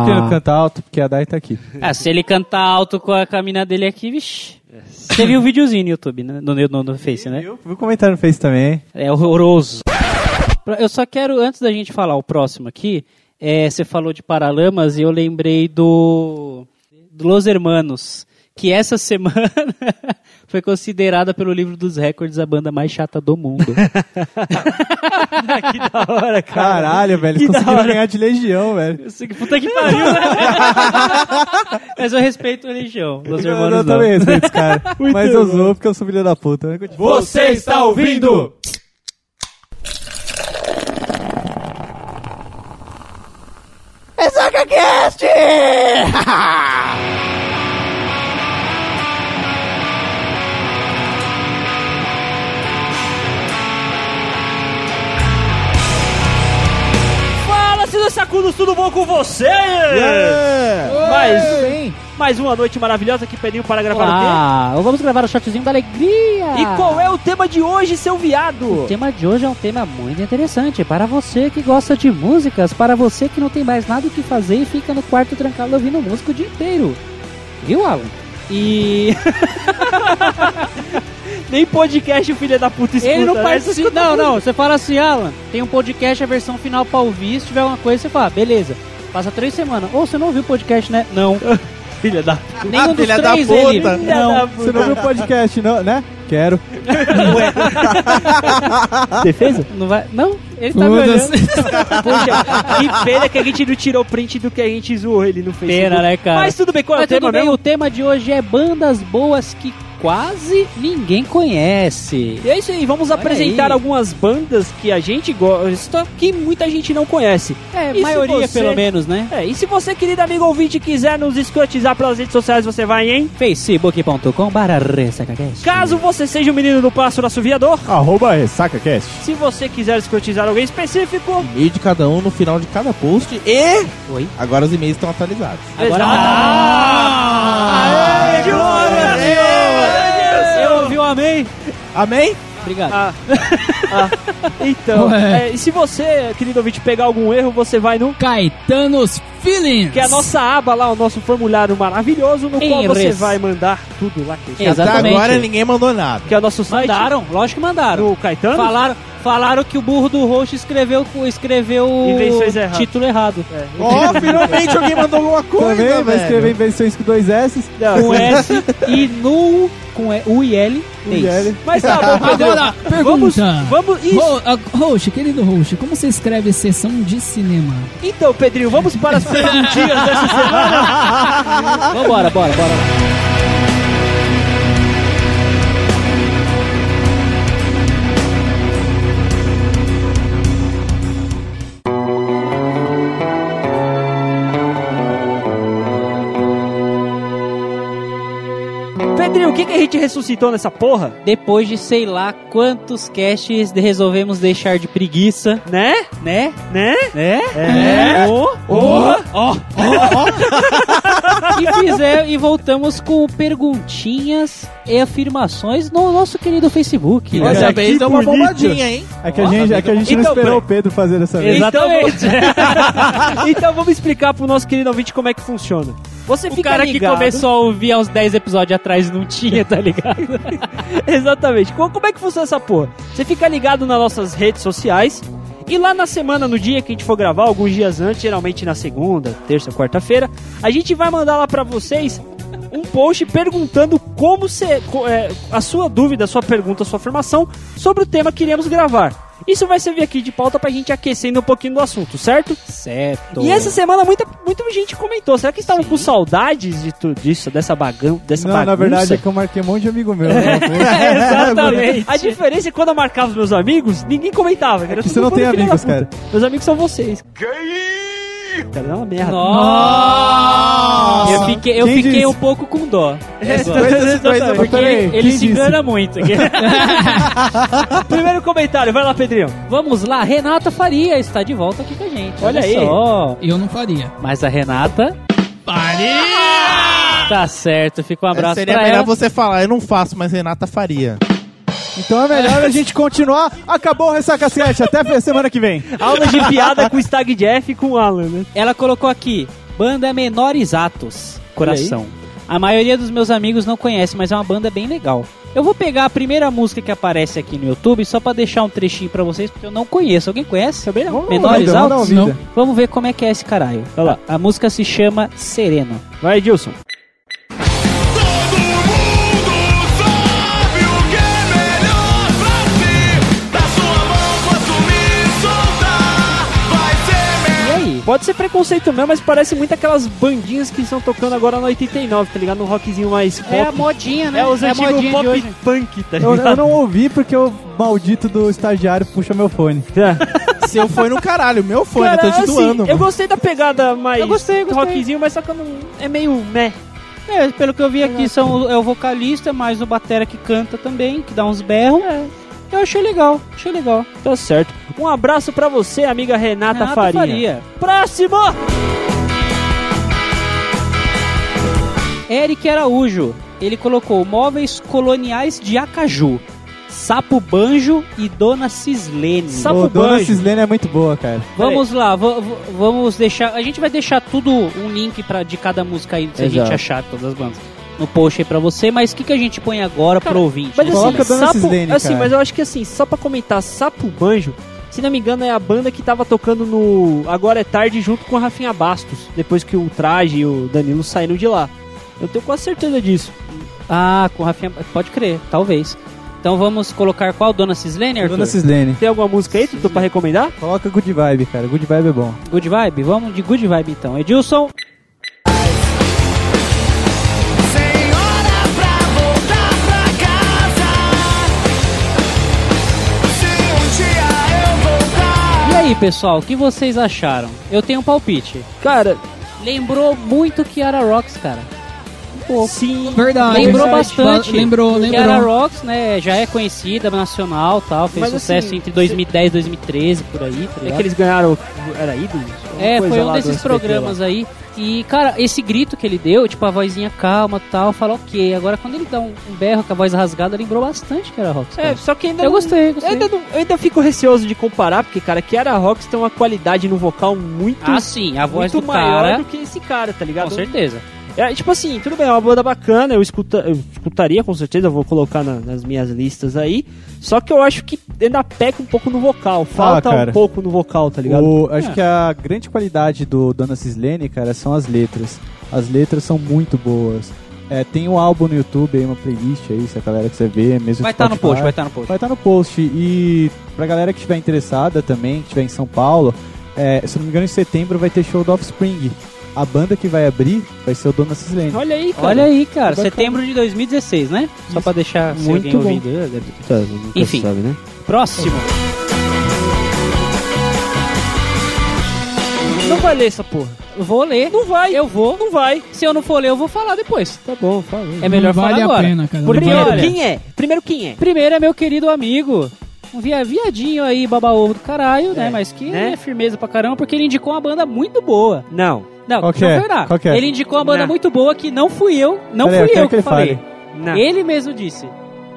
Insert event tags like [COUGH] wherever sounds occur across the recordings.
por que ele não canta alto? Porque a Dai tá aqui. Ah, se ele cantar alto com a caminha dele aqui, vixi. Você viu o videozinho no YouTube, né? No, no, no Face, né? Viu? Viu comentário no Face também. É horroroso. Eu só quero, antes da gente falar o próximo aqui, é, você falou de Paralamas e eu lembrei do, do Los Hermanos, que essa semana [LAUGHS] foi considerada pelo livro dos recordes a banda mais chata do mundo. [LAUGHS] que da hora, cara. Caralho, velho. Que conseguiram ganhar de Legião, velho. Eu sei que puta que pariu, né? [LAUGHS] Mas eu respeito a religião. Los Eu, eu não. também respeito esse cara. Mas eu zoo porque eu sou filho da puta. Continua. Você está ouvindo? Fala, sacudos, tudo bom com você? Mais, mais uma noite maravilhosa que pediu para gravar Ah, vamos gravar o shotzinho da alegria. o quê? E qual é o tema de hoje, seu viado? O tema de hoje é um tema muito interessante para você que gosta de músicas, para você que não tem mais nada o que fazer e fica no quarto trancado ouvindo música o dia inteiro. Viu, Alan? E [LAUGHS] Nem podcast o filho da puta escuta. ele não né? participa. Não, não, você fala assim, Alan, tem um podcast, a versão final pra ouvir, se tiver alguma coisa, você fala, ah, beleza. Passa três semanas. Ou você não ouviu o podcast, né? Não. [LAUGHS] Filha da Nenhum dos filha da três puta. ele. Filha da Não. puta. Você não viu o podcast, não, né? Quero. [LAUGHS] Defesa? Não vai. Não, ele tá me olhando. [LAUGHS] Poxa, que pena que a gente não tirou print do que a gente zoou ele no Facebook. Pena, né, cara? Mas tudo bem, qual é o tema bem, mesmo? o tema de hoje é bandas boas que quase ninguém conhece. E é isso aí, vamos Olha apresentar aí. algumas bandas que a gente gosta, que muita gente não conhece. É, E maioria você- pelo menos, né? É, e se você, querido amigo ouvinte, quiser nos escrotizar pelas redes sociais, você vai em... facebook.com. Caso você seja um menino do passo assoviador, Arroba RessacaCast. se você quiser escrotizar alguém específico... E-mail de cada um no final de cada post. E Oi. agora os e-mails estão atualizados. Agora... Ah! Amém. Amém? Obrigado. Ah, [LAUGHS] ah, então, é, e se você, querido ouvinte, pegar algum erro, você vai no... Caetanos Feelings. Que é a nossa aba lá, o nosso formulário maravilhoso, no Em qual você res. vai mandar tudo lá. Que, Exatamente. Até agora ninguém mandou nada. que é o nosso site. Mandaram, lógico que mandaram. No Caetano? Falaram, falaram que o burro do host escreveu, escreveu o título errado. É. Ó, finalmente alguém mandou alguma coisa, Também vai velho. escrever invenções com dois S. Não, Com [LAUGHS] S e no com E- U e L. U e L. Mas tá bom, [LAUGHS] Pedro. Agora, Vamos, pergunta. vamos, isso. Ro- ah, Host, querido host, como você escreve sessão de cinema? Então, Pedrinho, vamos para as [LAUGHS] perguntinhas dessa semana. [LAUGHS] Vambora, bora, bora. O que, que a gente ressuscitou nessa porra? Depois de sei lá quantos casts de- resolvemos deixar de preguiça, Né? né? Né? Né? É. Oh, Oh. ó, [LAUGHS] e fizer e voltamos com perguntinhas e afirmações no nosso querido Facebook. Olha dessa que vez deu uma bombadinha, hein? É que a gente, é que a gente não Então, esperou o. Pedro fazer dessa vez. Exatamente. Então, [LAUGHS] então vamos explicar pro nosso querido ouvinte como é que funciona. Você O fica cara ligado. que começou a ouvir há uns 10 episódios atrás e não tinha, tá ligado? [LAUGHS] Exatamente. Co- Como é que funciona essa porra? Você fica ligado nas nossas redes sociais e lá na semana, no dia que a gente for gravar, alguns dias antes, geralmente na segunda, terça, quarta-feira, a gente vai mandar lá pra vocês um post perguntando como você, co- é, a sua dúvida, a sua pergunta, a sua afirmação sobre o tema que iremos gravar. Isso vai servir aqui de pauta pra gente aquecendo um pouquinho do assunto, certo? Certo. E essa semana muita, muita gente comentou. Será que estavam com saudades de tudo isso, dessa, bagão, dessa Não, bagunça? na verdade é que eu marquei um monte de amigo meu. né? [LAUGHS] É, exatamente. A diferença é que quando eu marcava os meus amigos, ninguém comentava. Era É que tudo você não tem amigos, puta. Meus amigos são vocês. Cara, é uma merda. Nossa! Eu fiquei, eu Quem fiquei disse? um pouco com dó. Exatamente. Porque Peraí, ele, ele se engana muito. [LAUGHS] Primeiro comentário, vai lá, Pedrinho. Vamos lá, Renata Faria está de volta aqui com a gente. Olha aí. só. Eu não faria. Mas a Renata. Tá certo, fica um abraço Seria pra melhor ela. você falar, eu não faço, mas Renata faria. Então é melhor a [LAUGHS] gente continuar. Acabou o Ressaca 7. Até a semana que vem. Aula de piada com o Stag [LAUGHS] Jeff e com o Alan, né? Ela colocou aqui. Banda Menores Atos, coração. A maioria dos meus amigos não conhece, mas é uma banda bem legal. Eu vou pegar a primeira música que aparece aqui no YouTube só pra deixar um trechinho pra vocês, porque eu não conheço. Alguém conhece? Também não. Menores uma Altos? Vamos ver como é que é esse caralho. Vai lá. A, a música se chama Sereno. Vai, Edilson. Pode ser preconceito mesmo, mas parece muito aquelas bandinhas que estão tocando agora no 89, tá ligado? No rockzinho mais pop. É a modinha, né? É os a antigos pop hoje. punk, tá Eu, ligado? eu não ouvi porque o maldito do estagiário puxa meu fone. É. [LAUGHS] Seu foi no caralho, meu fone, Cara, eu tô te assim, doando. eu gostei da pegada mais Eu gostei, eu gostei. rockzinho, mas só que eu não... é meio meh. É, pelo que eu vi aqui, são, é o vocalista, mais o batera que canta também, que dá uns berros. Eu achei legal, achei legal. Tá certo. Um abraço pra você, amiga Renata, Renata Faria. Faria. Próximo! Eric Araújo, ele colocou móveis coloniais de Acaju, Sapo Banjo e Dona Cislene. Sapo Ô, Dona Banjo. Cislene é muito boa, cara. Vamos lá, va- va- vamos deixar. A gente vai deixar tudo um link pra, de cada música aí, se a Exato. gente achar todas as bandas. No post aí pra você, mas o que, que a gente põe agora pro ouvinte? Mas né? Coloca assim, a Dona Sapo, Cislene, assim, cara. mas eu acho que assim, só pra comentar, Sapo Banjo, se não me engano, é a banda que tava tocando no Agora é Tarde junto com a Rafinha Bastos, depois que o Traje e o Danilo saíram de lá. Eu tenho quase certeza disso. Ah, com Rafinha. Pode crer, talvez. Então vamos colocar qual? Dona Cislene, Arthur? Dona Cislene. Tem alguma música aí, Tutu, pra recomendar? Coloca Good Vibe, cara. Good Vibe é bom. Good Vibe? Vamos de Good Vibe então. Edilson. Aí, pessoal, o que vocês acharam? Eu tenho um palpite. Cara, Lembrou muito Kiara Rocks, cara. Sim. Verdade. Lembrou Verdade. bastante. Lembrou, lembrou. Rocks, né, já é conhecida nacional tal, fez Mas, sucesso assim, entre 2010 e 2013, por aí, tá É que eles ganharam. Era ídolos? É, foi um lá desses programas aí. E, cara, esse grito que ele deu, tipo, a vozinha calma e tal, fala ok. Agora, quando ele dá um, um berro com a voz rasgada, lembrou bastante que era Rocks. É, só que ainda eu não- gostei, Eu gostei. ainda, não- eu ainda fico receoso de comparar, porque, cara, Kiara Rocks tem uma qualidade no vocal muito, Ah, sim, a voz muito do maior cara, do que esse cara, tá ligado? com certeza. É, tipo assim, tudo bem, é uma banda bacana, eu, escuta, eu escutaria com certeza, eu vou colocar na- nas minhas listas aí. Só que eu acho que ainda peca um pouco no vocal, falta um cara. pouco no vocal, tá ligado? O- acho É. que a grande qualidade do Dona Cislene, cara, são as letras. As letras são muito boas. É, tem um álbum no YouTube aí, uma playlist aí, se a galera quiser ver, mesmo Vai estar no Spotify. post, vai estar no post. Vai estar no post. E pra galera que estiver interessada também, que estiver em São Paulo, é, se não me engano, em setembro vai ter show do Offspring. A banda que vai abrir vai ser o Dona Cislene. Olha aí, cara. Olha aí, cara, Bacana. setembro de 2016, né? Só pra deixar Muito alguém bom. ouvindo. é, Tá, Enfim. sabe, né? Próximo. Não vai ler essa porra. Vou ler. Não vai. Eu vou. Não vai. Se eu não for ler, eu vou falar depois. Tá bom, fala. É melhor Não vale falar a agora. pena, cara. Porque, a olha. Quem é? Primeiro, quem é? Primeiro é meu querido amigo. Um via- viadinho aí, baba-ovo do caralho, né? É, Mas que né? é firmeza pra caramba, porque ele indicou uma banda muito boa. Não. Não, Qual que eu é? falar. Qual que é? Ele indicou uma banda Não. muito boa que não fui eu, não Peraí, eu fui quero eu que que ele falei. Não. Ele mesmo disse.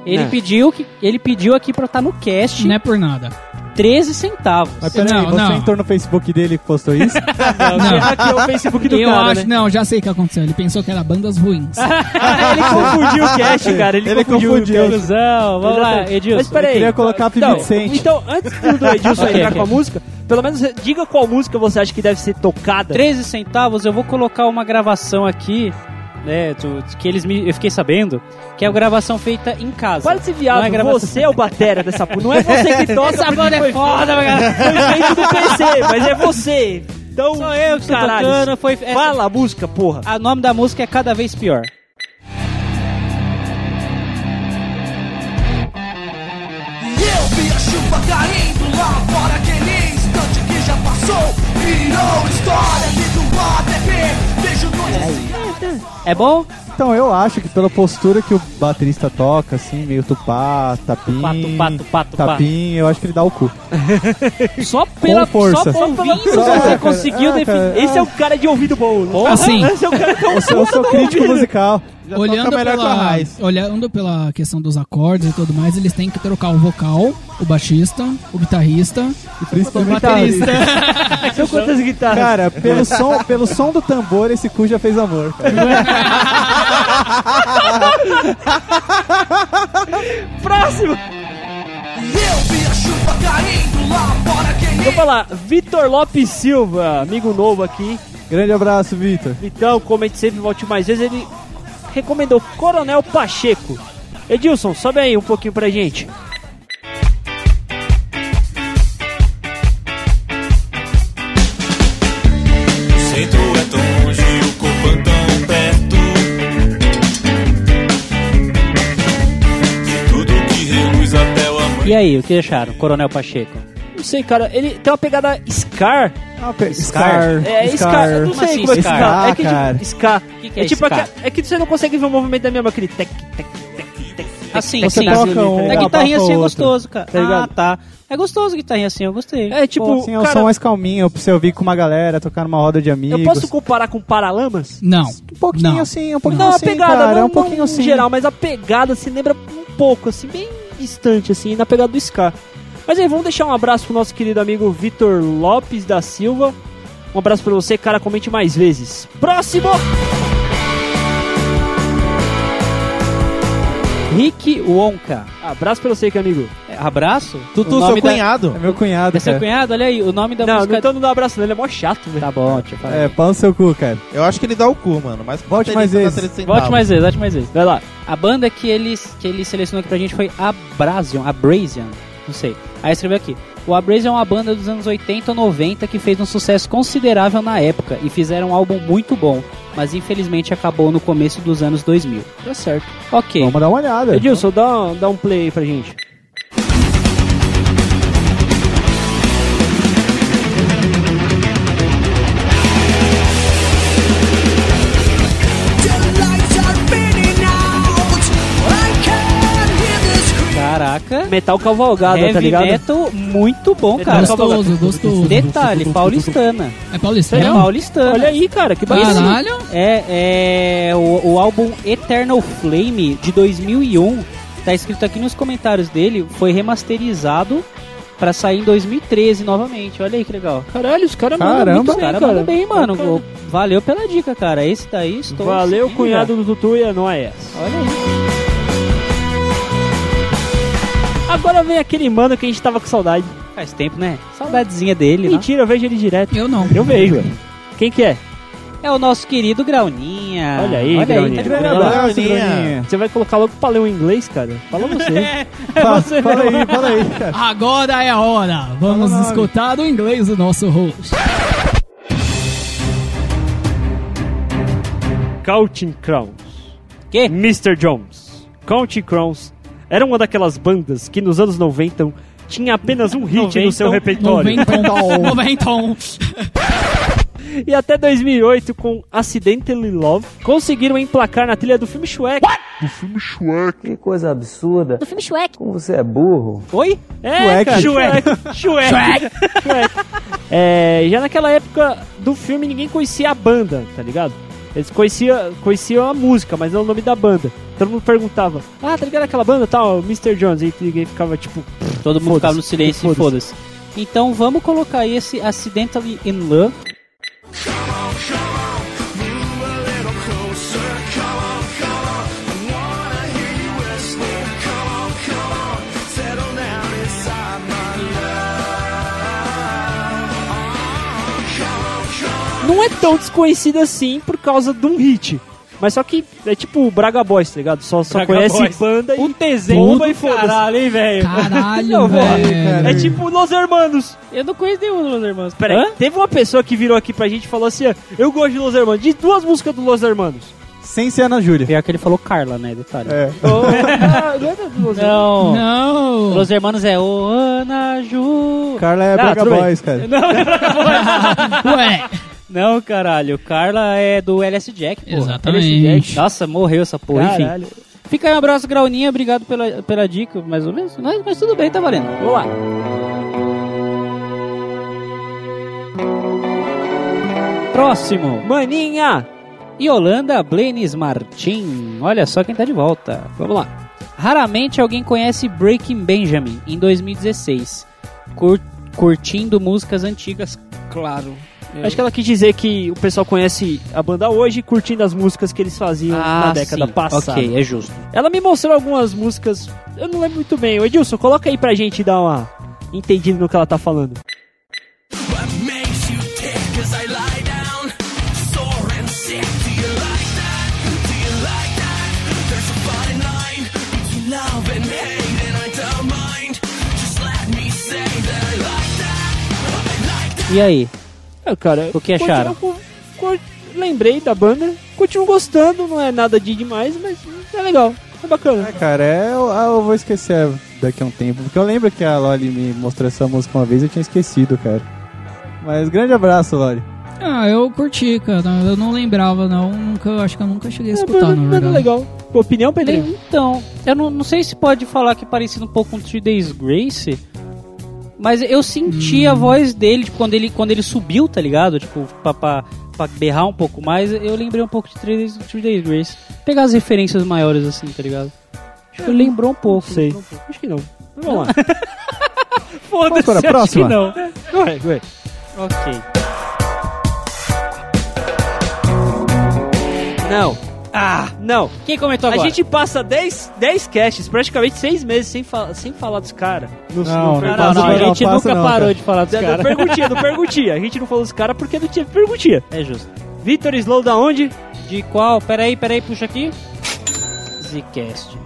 Ele Não. pediu que ele pediu aqui pra estar no cast Não é por nada. 13 centavos. Mas peraí, Não, você não. entrou no Facebook dele e postou isso? [LAUGHS] Não. Aqui é o Facebook do eu cara, acho, né? não, já sei o que aconteceu. Ele pensou que era bandas ruins. [LAUGHS] ele confundiu o cast, cara. Ele, Ele confundiu, confundiu. o cast. Conclusão, vamos lá. Edilson. Mas peraí. Eu queria colocar a então, 50 Cent. então, antes do do Edilson Ok, entrar ok. com a música, pelo menos diga qual música você acha que deve ser tocada. 13 centavos, eu vou colocar uma gravação aqui, né, do- que eles me, eu fiquei sabendo, que é uma gravação feita em casa. Para de ser viado, Não é gravação- você é o batera dessa porra. Não é você que [LAUGHS] toca. Essa banda é foi- foda, cara. Foi feito do PC, mas é você. Então, Sou eu que caralho, tocando, foi... essa- Fala a música, porra. O nome da música é Cada Vez Pior. E eu vi a chuva caindo lá fora, instante passou. Virou história de do ATP. Vejo. É bom? Então, eu acho que pela postura que o baterista toca, assim, meio tupá, tapim, Tupá, tupá, tupá, tupá. tapim, eu acho que ele dá o cu. [LAUGHS] Só pela força. Só ouvindo Só- você é, cara, conseguiu cara. definir. Esse é o cara de ouvido bom. Assim, Esse é o cara que é um Eu sou, eu sou crítico musical. Já Olhando pela, Raiz. olhando pela questão dos acordes e tudo mais, eles têm que trocar o vocal, o baixista, o guitarrista E e o principalmente baterista. [LAUGHS] São quantas guitarras? Cara, pelo som, pelo som do tambor, esse cu já fez amor. [LAUGHS] Próximo! Eu vi a chuva caindo lá fora quem Vou falar, Vitor Lopes Silva, amigo novo aqui. Grande abraço, Vitor. Então, comente sempre, volte mais vezes. Ele recomendou Coronel Pacheco. Edilson, sobe aí um pouquinho pra gente. centro é tão longe, o corpo é tão perto. De tudo que reluz até o amanhã. E aí, o que acharam? Coronel Pacheco. Não sei, cara, ele tem uma pegada Scar. Ah, Scar. Scar. É, Scar. Eu não sei assim, como é que Scar? Scar. É que Cara. tipo, Scar. que que é tipo, Scar? aque- é que você não consegue ver o movimento da minha mão, aquele tec, tec, tec, tec. Assim, Você assim. toca um, É abafa guitarrinha assim é gostoso, cara. Tá ah, tá. É gostoso guitarrinha assim, eu gostei. É tipo, Assim, é um cara, som mais calminho pra você ouvir com uma galera, tocar numa roda de amigos. eu posso comparar com Paralamas? Não. Um pouquinho Não. assim, um pouquinho Não, a assim, pegada, cara. não, é um pouquinho não assim. em geral, mas a pegada se lembra um pouco, assim, bem distante, assim, na pegada do Scar. Mas aí, vamos deixar um abraço pro nosso querido amigo Vitor Lopes da Silva. Um abraço pra você, cara, comente mais vezes. Próximo! Rick Wonka. Abraço pra você, que amigo. É, abraço? Tutu, O seu nome da- cunhado. É meu cunhado, É seu cunhado? Olha aí, o nome da não, música... não tô não dá abraço não, ele é mó chato, velho. Tá bom, deixa eu falar. É, pau no seu cu, cara. Eu acho que ele dá o cu, mano. Mas Volte mais vezes. 13 Volte mais vezes, volte mais vezes. Vai lá. A banda que ele, que ele selecionou aqui pra gente foi Abrasion, Abrasion, não sei. Aí escreveu aqui. O Abrasion é uma banda dos anos 80 ou 90 que fez um sucesso considerável na época e fizeram um álbum muito bom, mas infelizmente acabou no começo dos anos 2000. Tá certo. Ok. Vamos dar uma olhada. Edilson, dá, dá um play aí pra gente. Caraca. Metal cavalgada, tá Heavy ligado? metal muito bom, Metal cara. Gostoso, gostoso. Detalhe, paulistana. É paulista? É paulistana. Olha aí, cara, que bacana. Caralho. É, é o, o álbum Eternal Flame de 2001. Tá escrito aqui nos comentários dele. Foi remasterizado pra sair em 2013 novamente. Olha aí que legal. Caralho, os caras mandam Caramba. muito bem, cara. mandam bem, mano. Cara. Valeu pela dica, cara. Esse daí estou. Valeu, cunhado do Tutu e é nóis. Olha aí. Agora vem aquele mano que a gente tava com saudade. Faz tempo, né? Saudadezinha dele, né? Mentira, eu vejo ele direto. Eu não. Eu vejo. Quem que é? É o nosso querido Grauninha. Olha aí, Olha Grauninha. aí. Tá Bruninha. Bruninha. Você vai colocar logo pra ler o inglês, cara? Fala você. [LAUGHS] Fala, fala aí, fala aí, cara. Agora é a hora. Vamos Fala escutar o inglês do nosso host. Counting Crowns. Que? Mr. Jones. Counting Crowns era uma daquelas bandas que nos anos 90 tinha apenas um hit no seu repertório. Noventon. [LAUGHS] Noventon. E até 2008, com Accidentally Love, conseguiram emplacar na trilha do filme Shrek. Que coisa absurda. Do filme Shrek. Como você é burro. Oi? É, Shrek. cara, Shrek. Shrek. Shrek. [LAUGHS] É, já naquela época do filme ninguém conhecia a banda, tá ligado? Eles conheciam, conheciam a música, mas não o nome da banda. Todo mundo perguntava, ah, tá ligado aquela banda tal, Mr. Jones. E ninguém ficava tipo, Todo mundo ficava no silêncio e foda-se. Então vamos colocar esse Accidentally in Love. Não é tão desconhecido assim por causa de um hit. Mas só que é tipo o Braga Boys, tá ligado? Só, só Braga conhece Boys. banda e O do e foda-se. caralho, hein, velho? Caralho, Não, velho. É tipo Los Hermanos. Eu não conheço nenhum dos irmãos. Peraí, Hã? teve uma pessoa que virou aqui pra gente e falou assim: ó, Eu gosto de Los Hermanos. De duas músicas do Los Hermanos. Sem ser Ana Júlia. Pior que ele falou Carla, né? Detalhe. É. [LAUGHS] Oh, ah, não é do Los Hermanos. Não. Não. Los Hermanos é o Ana Ju. Carla é Ah, Braga. Boys, cara. [LAUGHS] Ué. Não, caralho. Carla é do LS Jack, pô. Exatamente. Nossa, morreu essa porra. Enfim. Caralho. Fica aí um abraço, Grauninha. Obrigado pela, pela dica, mais ou menos. Mas, mas tudo bem, tá valendo. Vamos lá. Próximo. Maninha, Yolanda Blenis Martin. Olha só quem tá de volta. Vamos lá. Raramente alguém conhece Breaking Benjamin em 2016. Cur- curtindo músicas antigas, claro. Acho que ela quis dizer que o pessoal conhece a banda hoje curtindo as músicas que eles faziam na década sim. passada. Ok, é justo. Ela me mostrou algumas músicas, eu não lembro muito bem. Ô Edilson, coloca aí pra gente dar uma entendida no que ela tá falando. E aí? É, cara, O que acharam? continuo lembrei da banda, continuo gostando, não é nada de demais, mas é legal, é bacana. É, cara, é, eu, ah, eu vou esquecer daqui a um tempo. Porque eu lembro que a Loli me mostrou essa música uma vez e eu tinha esquecido, cara. Mas grande abraço, Loli. Ah, eu curti, cara. Eu não lembrava, não. Nunca, acho que eu nunca cheguei a É, escutar, na banda verdade. legal. Opinião, Pedrinho? Então, eu não, não sei se pode falar que é parecido um pouco com Three Days Grace, mas eu senti a voz dele, tipo, quando ele, quando ele subiu, tá ligado? Tipo, pra, pra, pra berrar um pouco mais, eu lembrei um pouco de Three Days, Three Days Grace. Pegar as referências maiores assim, tá ligado? Acho que lembrou um pouco. Sei. lembrou um pouco. Acho que não. Vamos lá. [LAUGHS] Foda-se, acho próxima? que não. Ué, ué. Ok. Não. Ah, não. Quem comentou A agora? gente passa 10, 10 casts, praticamente 6 meses sem, fa sem falar dos caras. Não, não Não, não, não, a não, gente nunca não, parou cara. de falar dos Do caras. perguntinha, do perguntinha. A gente não falou dos caras porque não tinha perguntinha. É justo. Vitor Slow da onde? De qual? Peraí, peraí, puxa aqui. Zcast.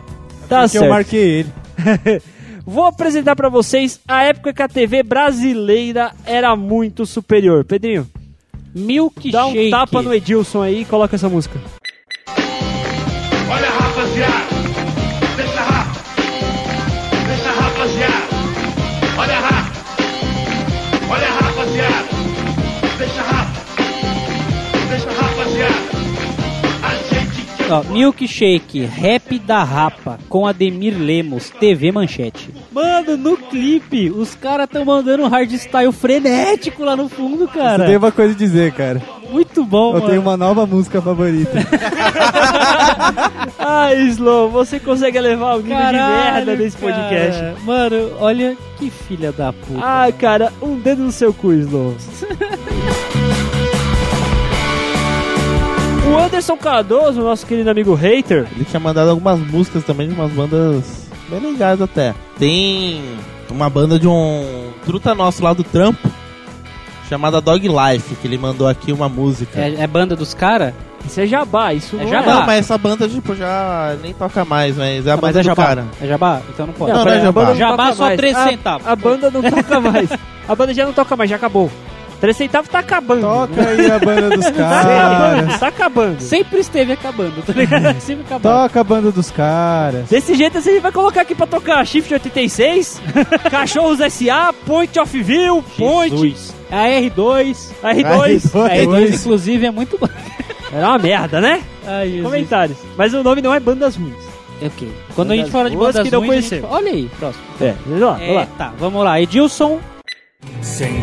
Tá Porque eu marquei ele. [LAUGHS] Vou apresentar pra vocês a época que a TV brasileira era muito superior. Pedrinho, Milk dá um tapa no Edilson aí e coloca essa música. Olha Ó, Milkshake, rap da rapa, com Ademir Lemos, TV Manchete. Mano, no clipe, os caras tão mandando um hardstyle frenético lá no fundo, cara. tenho uma coisa a dizer, cara. Muito bom, Eu mano. tenho uma nova música favorita. [LAUGHS] Ah, Slow, você consegue levar o nível de merda desse cara. podcast. Mano, olha que filha da puta. Ah, cara, um dedo no seu cu, Slow. [LAUGHS] o Anderson Cardoso, nosso querido amigo hater, Ele tinha mandado algumas músicas também de umas bandas bem legais até. Tem uma banda de um truta nosso lá do trampo, chamada Dog Life, que ele mandou aqui uma música. É, é banda dos caras? isso é jabá, isso É não jabá. Não, mas essa banda, tipo, já nem toca mais, mas é a Mas banda é do jabá. cara. É jabá? Então não pode. Não, não é pera, a jabá. não Jabá só mais. 3 A- centavos. A, banda não toca [LAUGHS] mais. A banda já não toca mais, já acabou. 3 centavos tá acabando. Toca aí a banda dos [LAUGHS] Tá caras. tá acabando. Sempre esteve acabando, tá ligado? [LAUGHS] Sempre acabando. Toca a banda dos caras. Desse jeito assim, a gente vai colocar aqui pra tocar Shift 86, [LAUGHS] Cachorros SA, Point of View, Point, Jesus. A R2. R2. R2. A R2, inclusive, é muito bom. Era uma merda, né? Ai. Comentários. Mas o nome não é Bandas Ruins. Ok. Quando a gente Bandas fala de bandas que não ruins, a gente Olha aí, próximo. É, vamos lá, É, vamos lá. tá, vamos lá. Edilson. Sem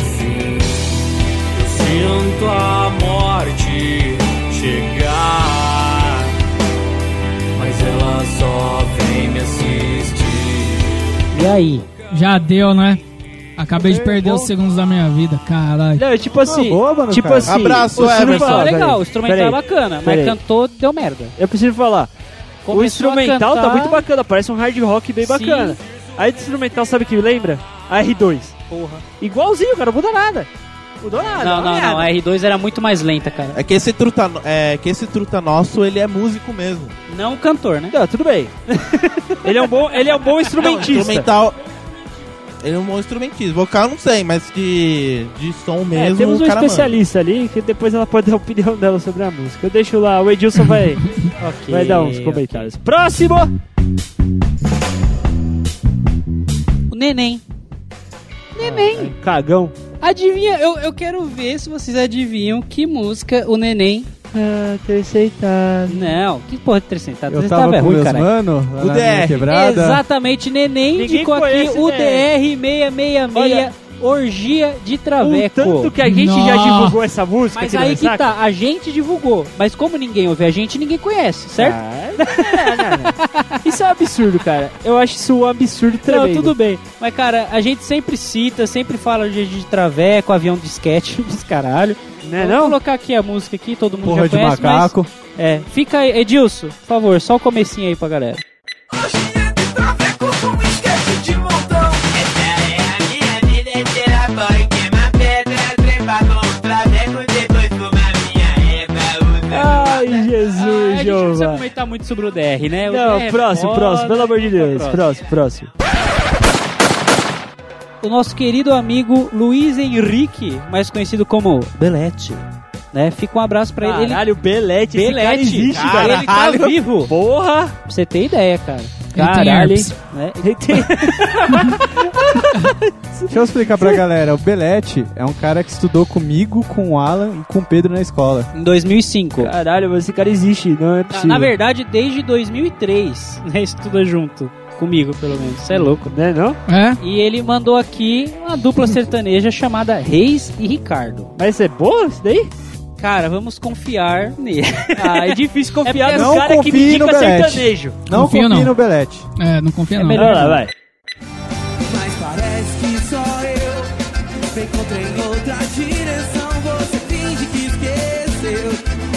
sinto a morte chegar, mas ela só vem me assistir. E aí? Já deu, né? Acabei de perder os segundos da minha vida, caralho. Não, é tipo assim, boa, mano, tipo cara. assim, Abraço, o fala, Ah, legal, o instrumental peraí. é bacana, mas cantou, deu merda. Eu preciso falar. o Começou a instrumental tá cantar- muito bacana, parece um hard rock bem Sim. bacana. Aí o instrumental, sabe o que lembra? A R2. Porra. Igualzinho, cara, não muda nada. Mudou nada. Não, uma não, merda. não. A R2 era muito mais lenta, cara. É que esse truta, é que esse truta nosso, ele é músico mesmo. Não cantor, né? Não, tudo bem. [LAUGHS] ele, é um bom, ele é um bom instrumentista. Instrumental. Ele é um bom instrumentista. Vocal não sei, mas de, de som É, mesmo. temos um cara manda. especialista ali que depois ela pode dar a opinião dela sobre a música. Eu deixo lá, o Edilson vai, [LAUGHS] Ok, vai dar uns comentários. Próximo! O Neném. Neném. Cagão. Adivinha, eu, eu quero ver se vocês adivinham que música o Neném. Ah, terceitado. Não, que porra de 300? Eu 300 tava é com ruim, meus caralho. mano lá O na DR. quebrada. Exatamente, Neném Ninguém indicou aqui conhece o DR. DR666, Olha, Orgia de O Traveco. tanto que a gente já Nossa. divulgou essa música. Mas aí que tá, a gente divulgou. Mas como ninguém ouve a gente, ninguém conhece, certo? Ah, [LAUGHS] não, não, não. Isso é um absurdo, cara. Eu acho isso um absurdo tremendo. Não, tudo bem. Mas, cara, a gente sempre cita, sempre fala de, de traveco, avião de sketch, [LAUGHS] dos caralho. Né, Vou não? colocar aqui a música aqui, todo mundo Porra já de conhece, macaco. mas... É, fica aí, Edilson, por favor, só o comecinho aí pra galera. Orgia muito sobre o DR, né? O Não, DR é próximo, foda, próximo, pelo amor de Deus. Próximo, próximo. O nosso querido amigo Luiz Henrique, mais conhecido como Belete, né? Fica um abraço pra ele. ele. Caralho, Belete, esse cara Belete, existe, cara, cara. ele tá vivo. Porra! Pra você ter ideia, cara. Caralho? Né? [LAUGHS] Deixa eu explicar pra galera. O Belete é um cara que estudou comigo, com o Alan e com o Pedro na escola. Em 2005. Caralho, mas esse cara existe, não é Na, possível. na verdade, desde 2003, [LAUGHS] né? Estuda junto. Comigo, pelo menos. Você é louco. Né, não? É? E ele mandou aqui uma dupla sertaneja chamada Reis e Ricardo. Mas é boa isso daí? Cara, vamos confiar nele. [LAUGHS] Ah, é difícil confiar É no cara Não que me indica Belete. sertanejo. Não Confio, confie não. no Belete. É, não confia não. melhor- Vai lá, vai. Mas parece que só eu encontrei em outra direção. Você finge que esqueceu.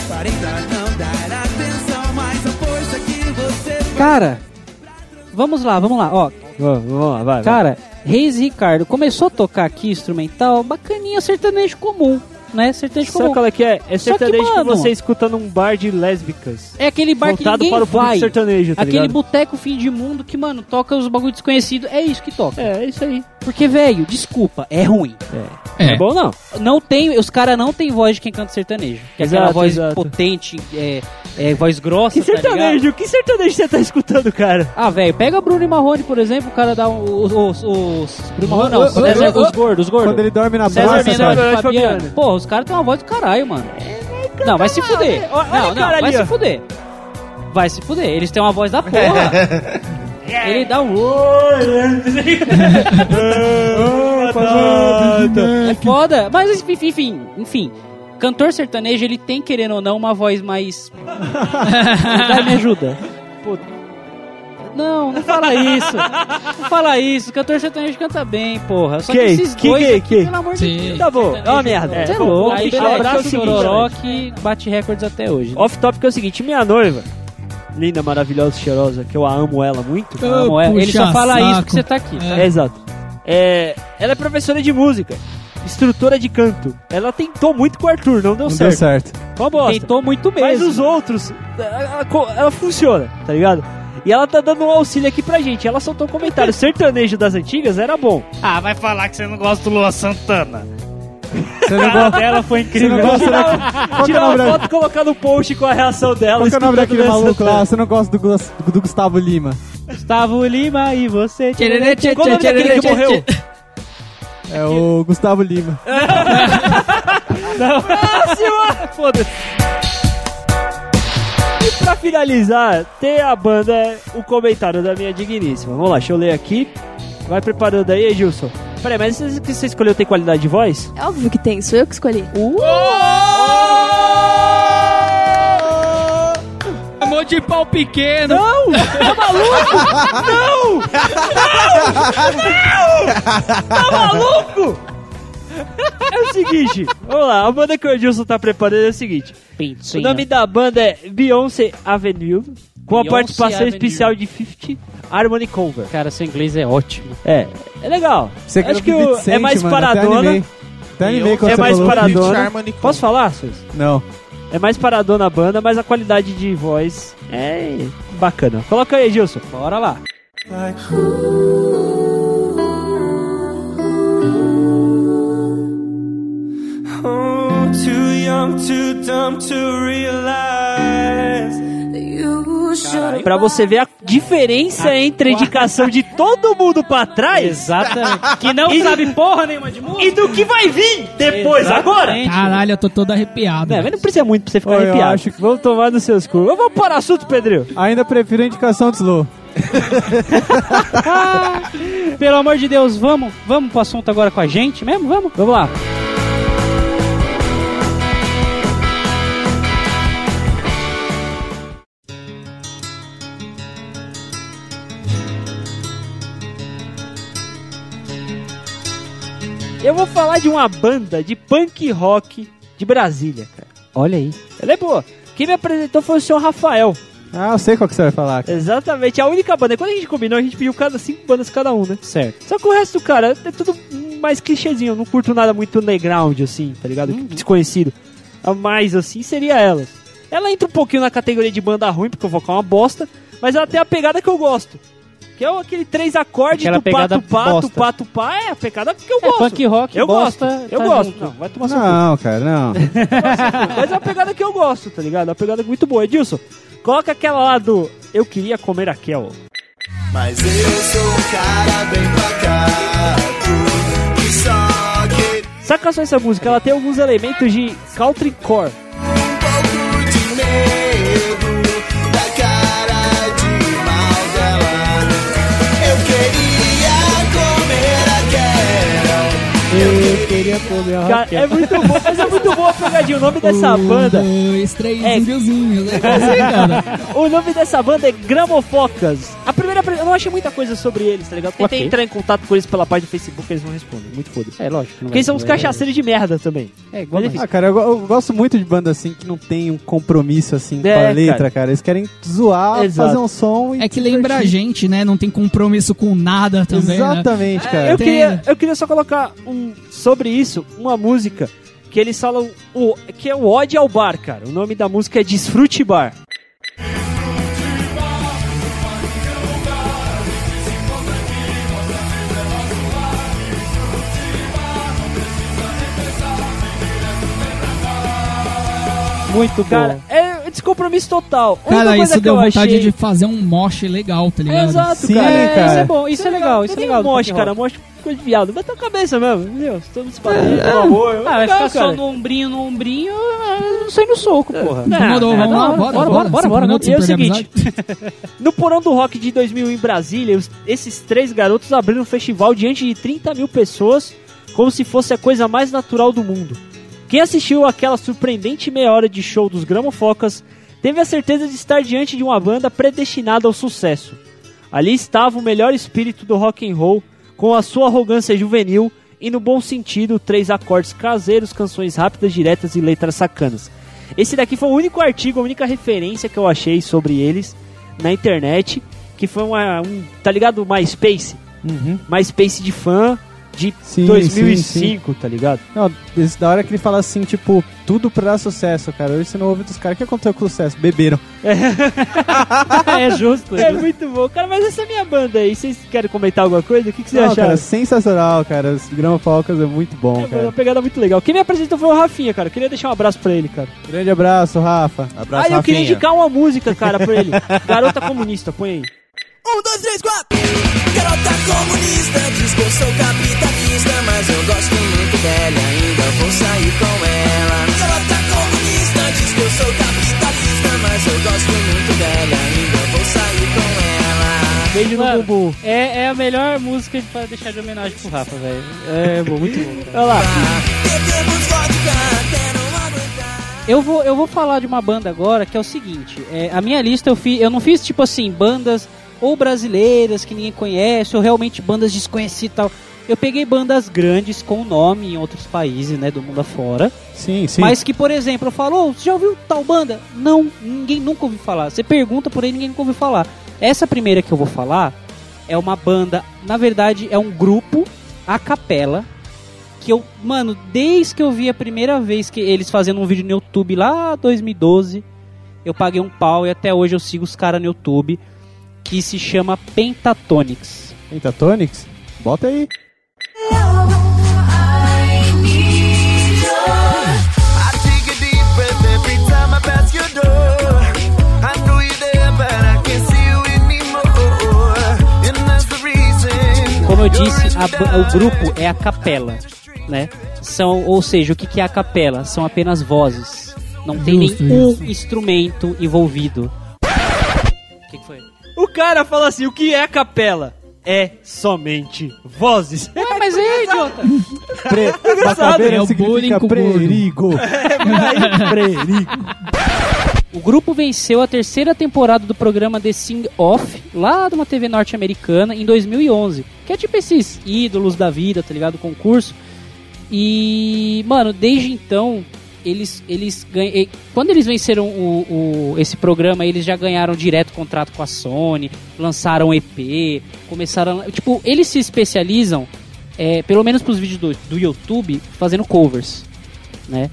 Parei pra não dar atenção, mas aposto que você Cara, vamos lá, vamos lá. Ó, Vamos, lá, vai. vai. cara, Reis e Ricardo começou a tocar aqui instrumental, bacaninha, sertanejo comum, né? Sertanejo Sabe comum. qual é que é? É que, sertanejo que, mano- você escuta num bar de lésbicas. É aquele bar que Voltado ninguém para o vai. sertanejo, tá Aquele boteco fim de mundo que, mano, toca os bagulho desconhecido. É isso que toca. É, é isso aí. Porque, velho, desculpa, é ruim. É, É. bom não. Não tem, os caras não tem voz de quem canta sertanejo. Que é aquela voz exato. potente, é, é, voz grossa, Que tá sertanejo? que sertanejo você tá escutando, cara? Ah, velho, pega Bruno e Marrone, por exemplo, o cara dá os... os, os Bruno Marrone não, ô, César, os gordos, os gordos. Quando ele dorme na César praça, de Fabiano. Fabiano. Porra, os caras têm uma voz do caralho, mano. Não, vai se fuder. Olha- olha Não, não, cara vai ali, se ó. fuder. Vai se fuder. Eles têm uma voz da porra. [LAUGHS] Ele dá um... [LAUGHS] [LAUGHS] É foda. Mas, enfim, enfim, enfim. Cantor sertanejo, ele tem, querendo ou não, uma voz mais... [LAUGHS] Vai, me ajuda. Pô. Não, não fala isso. Não fala isso. Cantor sertanejo canta bem, porra. Só que Quem? esses Que, dois que, aqui, que? pelo amor de Sim. Deus. Tá bom, é uma merda. Você é É, bom, louco. aí, abraço é o seguinte, Chororó que bate recordes até hoje. né? Off topic é o seguinte, minha noiva, linda, maravilhosa, cheirosa, que eu a amo ela muito. Ah, Não, é- ele só fala isso saco. porque você tá aqui. É. É, exato. É, ela é professora de música, instrutora de canto. Ela tentou muito com o Arthur, não deu Não certo. deu certo. Uma bosta. Tentou muito mesmo. Mas os outros, ela, ela- ela funciona, tá ligado? E ela tá dando um auxílio aqui pra gente. Ela soltou um comentário. [LAUGHS] Sertanejo das antigas era bom. Ah, vai falar que você não gosta do Lua Santana. Você não gosta, Dela foi você incrível. não gosta é o Tirar uma da... foto e colocar no post com a reação dela. Qual que é o nome daquele Luan maluco lá? Você não gosta do, do Gustavo Lima? Gustavo Lima e você. Qual o nome daquele que morreu? É o Gustavo Lima. [LAUGHS] Foda-se. E pra finalizar, tem a banda, o comentário da minha digníssima. Vamos lá, deixa eu ler aqui. Vai preparando aí, Edilson. Peraí, mas esse que você escolheu tem qualidade de voz? É óbvio que tem, sou eu que escolhi. De pau pequeno. Não! Tá maluco? Não! Não! Tá maluco? É o seguinte, vamos lá, a banda que o Edilson tá preparando é o seguinte. O nome da banda é Beyoncé Avenue, com a Beyoncé participação Avenue. especial de 50 Harmony Cover. Cara, seu inglês é ótimo. É, é legal. Você Acho que o é mais mano, Até paradona. animei, até animei É mais paradona. Posso falar, Sus? Não. É mais paradona a banda, mas a qualidade de voz é bacana. Coloca aí, Edilson. Bora lá. Oh, too young, too dumb to realize. Pra você ver a diferença entre a indicação de todo mundo pra trás Exatamente. que não E- sabe porra nenhuma de música. e do que vai vir depois, agora. Exatamente. Caralho, eu tô todo arrepiado. Não, mas não precisa muito pra você ficar eu arrepiado. acho que- Vamos tomar nos seus cu. Vamos para o assunto, Pedrinho. Ainda prefiro a indicação de Slow. [LAUGHS] Pelo amor de Deus, vamos, vamos pro assunto agora com a gente mesmo? Vamos? Vamos lá. Eu vou falar de uma banda de punk rock de Brasília, cara. Olha aí. Ela é boa. Quem me apresentou foi o senhor Rafael. Ah, eu sei qual que você vai falar. cara. Exatamente, a única banda. Quando a gente combinou, a gente pediu cada cinco bandas cada um, né? Certo. Só que o resto, cara, é tudo mais clichêzinho. Eu não curto nada muito underground, assim, tá ligado? Desconhecido. A mais, assim, seria elas. Ela entra um pouquinho na categoria de banda ruim, porque o vocal é uma bosta, mas ela tem a pegada que eu gosto. Que é aquele três acordes, Aquela tupá, pegada tupá, bosta. tupá, tupá, é a pegada que eu É, gosto. punk rock, eu bosta, gosto, eu tá gosto. junto. Não, vai tomar seu. Não, cara, não. [LAUGHS] Mas é uma pegada que eu gosto, tá ligado? É uma pegada muito boa. Edilson, coloca aquela lá do Eu Queria Comer a Kel. Mas eu sou um cara bem pacato que só quer Saca só essa música, ela tem alguns elementos de country core. um pouco de medo queria comer a Cara, é muito bom, mas é muito boa a pegadinha. O nome dessa Um, banda. dois, três É. índiozinhos. [LAUGHS] É assim, cara. O nome dessa banda é Gramofocas. A primeira, eu não achei muita coisa sobre eles, tá ligado? Tentei Ok. entrar em contato com eles pela página do Facebook, eles não respondem. Muito foda-se. É, lógico. Porque eles são uns cachaceiros de merda também. É, igual Mas. Ah, cara, eu, eu gosto muito de banda assim que não tem um compromisso assim É, com a letra, cara. cara. Eles querem zoar, Exato. fazer um som e. É que se lembra a gente, né? Não tem compromisso com nada também, né? Exatamente, cara. Eu Tem- queria, eu queria só colocar um, sobre isso uma música que eles falam o, que é o Ode ao Bar, cara. O nome da música é Desfrute Bar. Muito Cara, bom. é descompromisso total. Cara, coisa isso que deu eu vontade achei... de fazer um mosh legal, tá ligado? Exato, Sim, cara. É, cara. Isso é bom, isso é legal, isso é legal. do Moche, punk cara, rock. Coisa de viado. Bata a cabeça mesmo, meu. Estamos se batendo, pelo amor. Ah, vai ficar só no ombrinho, no ombrinho, ah, não sei no soco, porra. Não, é, vamos da lá, hora. bora, bora, bora, bora, E é o seguinte, [LAUGHS] no Porão do Rock de 2000 em Brasília, esses três garotos abriram um festival diante de 30 mil pessoas, como se fosse a coisa mais natural do mundo. Quem assistiu aquela surpreendente meia hora de show dos Gramofocas teve a certeza de estar diante de uma banda predestinada ao sucesso. Ali estava o melhor espírito do rock and roll, com a sua arrogância juvenil e no bom sentido, três acordes caseiros, canções rápidas, diretas e letras sacanas. Esse daqui foi o único artigo, a única referência que eu achei sobre eles na internet, que foi uma, um, tá ligado, MySpace? Uhum. MySpace de fã de Sim, 2005, tá ligado? Não, da hora que ele fala assim, tipo, tudo pra dar sucesso, cara. Hoje você não ouve dos caras. O que aconteceu com o sucesso? Beberam. é [LAUGHS] justo. É muito bom. Cara, mas essa é a minha banda aí. Vocês querem comentar alguma coisa? O que, que vocês Não, acharam? cara, sensacional, cara. Os Grama Falcas é muito bom, É uma cara. pegada muito legal. Quem me apresentou foi o Rafinha, cara. Eu queria deixar um abraço pra ele, cara. Grande abraço, Rafa. Abraço, ah, eu queria Rafinha. indicar uma música, cara, pra ele. Garota Comunista, põe aí. Um, dois, três, quatro. Garota comunista, diz que eu sou capitalista, mas eu gosto muito dela ainda vou sair com ela. Garota comunista, diz que eu sou capitalista, mas eu gosto muito dela ainda vou sair com ela. Beijo no Mano, bumbum. É, é a melhor música pra deixar de homenagem pro Rafa, velho. É bom, muito bom. cara. Olha lá. Eu vou, eu vou falar de uma banda agora que é o seguinte: é, a minha lista eu, fi, eu não fiz tipo assim, bandas ou brasileiras que ninguém conhece, ou realmente bandas desconhecidas e tal. Eu peguei bandas grandes com nome em outros países, né, do mundo afora. Sim, sim. Mas que, por exemplo, eu falo, "Ô, você já ouviu tal banda? Não, ninguém nunca ouviu falar. Você pergunta por aí, ninguém nunca ouviu falar. Essa primeira que eu vou falar é uma banda, na verdade, é um grupo a capela. Que eu, mano, desde que eu vi a primeira vez que eles fazendo um vídeo no YouTube lá 2012, eu paguei um pau e até hoje eu sigo os caras no YouTube. Que se chama Pentatonics. Pentatonics? Bota aí. Como eu disse, a o grupo é a capela, né? São, ou seja, o que, que é a capela? São apenas vozes. Não tem nenhum instrumento envolvido. O que, que foi? O cara fala assim: o que é capela? é somente vozes. Ué, mas é, idiota. Pre... [LAUGHS] Bacabeira É o bullying com o prerigo. [LAUGHS] O grupo venceu a terceira temporada do programa The Sing Off, lá de uma TV norte-americana, em 2011. Que é tipo esses ídolos da vida, tá ligado? Concurso. E, mano, desde então, eles, eles ganham. Quando eles venceram o, o- esse programa, eles já ganharam direto contrato com a Sony, lançaram EP, começaram. Tipo, eles se especializam, é, pelo menos pros vídeos do, do YouTube, fazendo covers, né?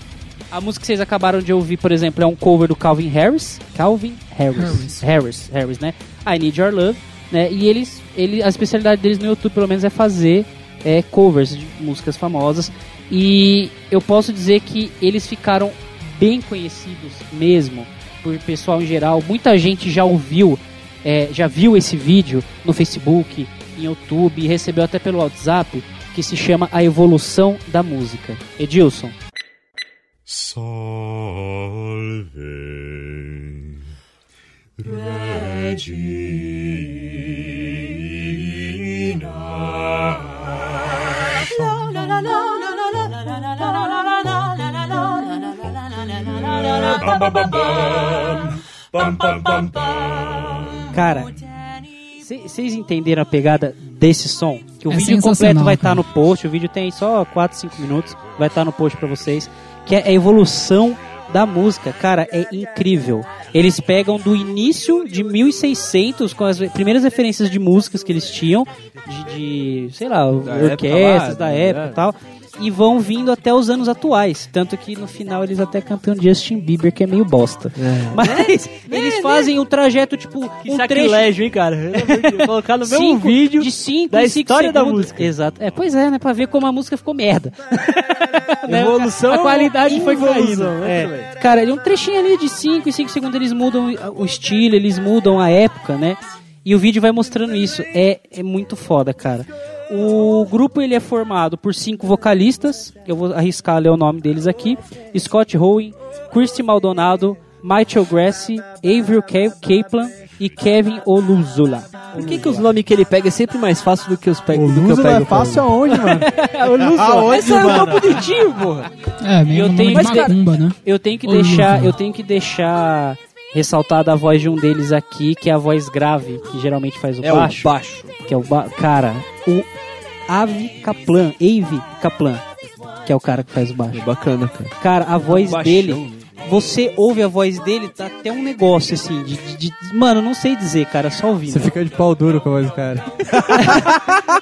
A música que vocês acabaram de ouvir, por exemplo, é um cover do Calvin Harris. Calvin Harris. Harris. Harris, Harris, né? I Need Your Love, né? E eles, ele, a especialidade deles no YouTube, pelo menos, é fazer é, covers de músicas famosas. E eu posso dizer que eles ficaram bem conhecidos mesmo por pessoal em geral. Muita gente já ouviu, é, já viu esse vídeo no Facebook, em YouTube, e recebeu até pelo WhatsApp, que se chama A Evolução da Música. Edilson. Cara, vocês entenderam a pegada desse som? Que o É vídeo completo vai estar cara. no post, o vídeo tem só 4, 5 minutos, vai estar no post pra vocês, que é a evolução da música, cara, é incrível. Eles pegam do início de 1600 com as primeiras referências de músicas que eles tinham, de, de, sei lá, orquestras lá, da né? época e tal, e vão vindo até os anos atuais. Tanto que no final eles até cantam Justin Bieber, que é meio bosta. Mas [LAUGHS] eles fazem o trajeto, tipo, Que um trecho sacrilégio, hein, cara? [LAUGHS] Colocar no mesmo cinco- vídeo de 5 da história da música. Exato. É, pois é, né? Pra ver como a música ficou merda. [LAUGHS] Né? Evolução A qualidade foi caindo. né, É. Cara, é um trechinho ali de 5 e 5 segundos eles mudam o estilo, eles mudam a época, né? E o vídeo vai mostrando isso. É, é muito foda, cara. O grupo ele é formado por cinco vocalistas. Eu vou arriscar ler o nome deles aqui: Scott Howen, Christy Maldonado, Michael Grassi, Avril Kaplan e Kevin Oluzula. Por que, que os nomes que ele pega é sempre mais fácil do que os pego, O do que eu pego? é fácil aonde, mano? [LAUGHS] Oluzula. Esse é um nome bonitinho, porra. É, meio Eu nome tenho- de mas, macumba, né? Eu tenho que Oluzula. deixar, eu tenho que deixar ressaltada a voz de um deles aqui, que é a voz grave, que geralmente faz o É baixo. o baixo. que é o ba... cara, o Avi Kaplan, Ave Kaplan, que é o cara que faz o baixo. Bacana, cara. Cara, a voz baixão, dele, né? Você ouve a voz dele, tá até um negócio assim, de, de- de- mano, não sei dizer, cara, só ouvindo. Você fica de pau duro com a voz do cara. [LAUGHS]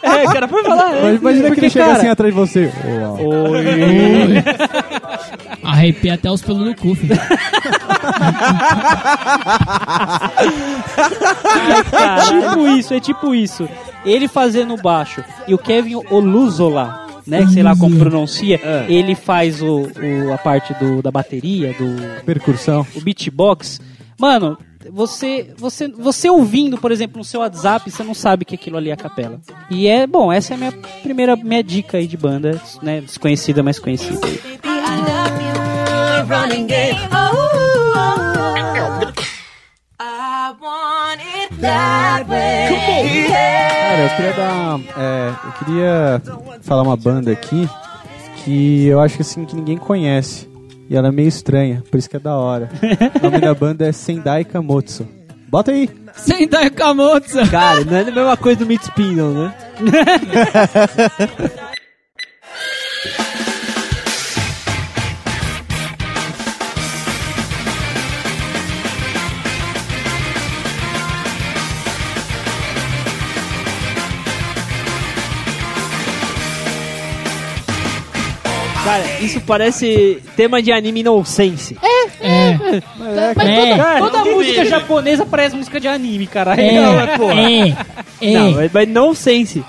É, cara, pode falar. Mas imagina que porque, ele chega cara- assim atrás de você. Uau. Arrepia até os pelos do cu, filho. [LAUGHS] É tipo isso, é tipo isso. Ele fazendo baixo e o Kevin Oluzola, né, que sei lá como pronuncia, ele faz o, o- a parte do, da bateria, do Percussão. o beatbox. Mano, você, você, você ouvindo, por exemplo, no seu WhatsApp, você não sabe que aquilo ali é a capela. E é, bom, essa é a minha primeira minha dica aí de banda, né, desconhecida, mas conhecida. Cara, eu queria dar. é, eu queria falar uma banda aqui que eu acho que assim que ninguém conhece. E ela é meio estranha, por isso que é da hora. o nome da banda é Sendai Kamotsu. Bota aí! Sendai Kamotsu. Cara, não é a mesma coisa do Meat Spin, não, né? [LAUGHS] Cara, isso parece tema de anime nonsense. É, Mas É. toda, toda música japonesa parece música de anime, cara. é, Não, é, porra. é, é. Não, mas, mas nonsense.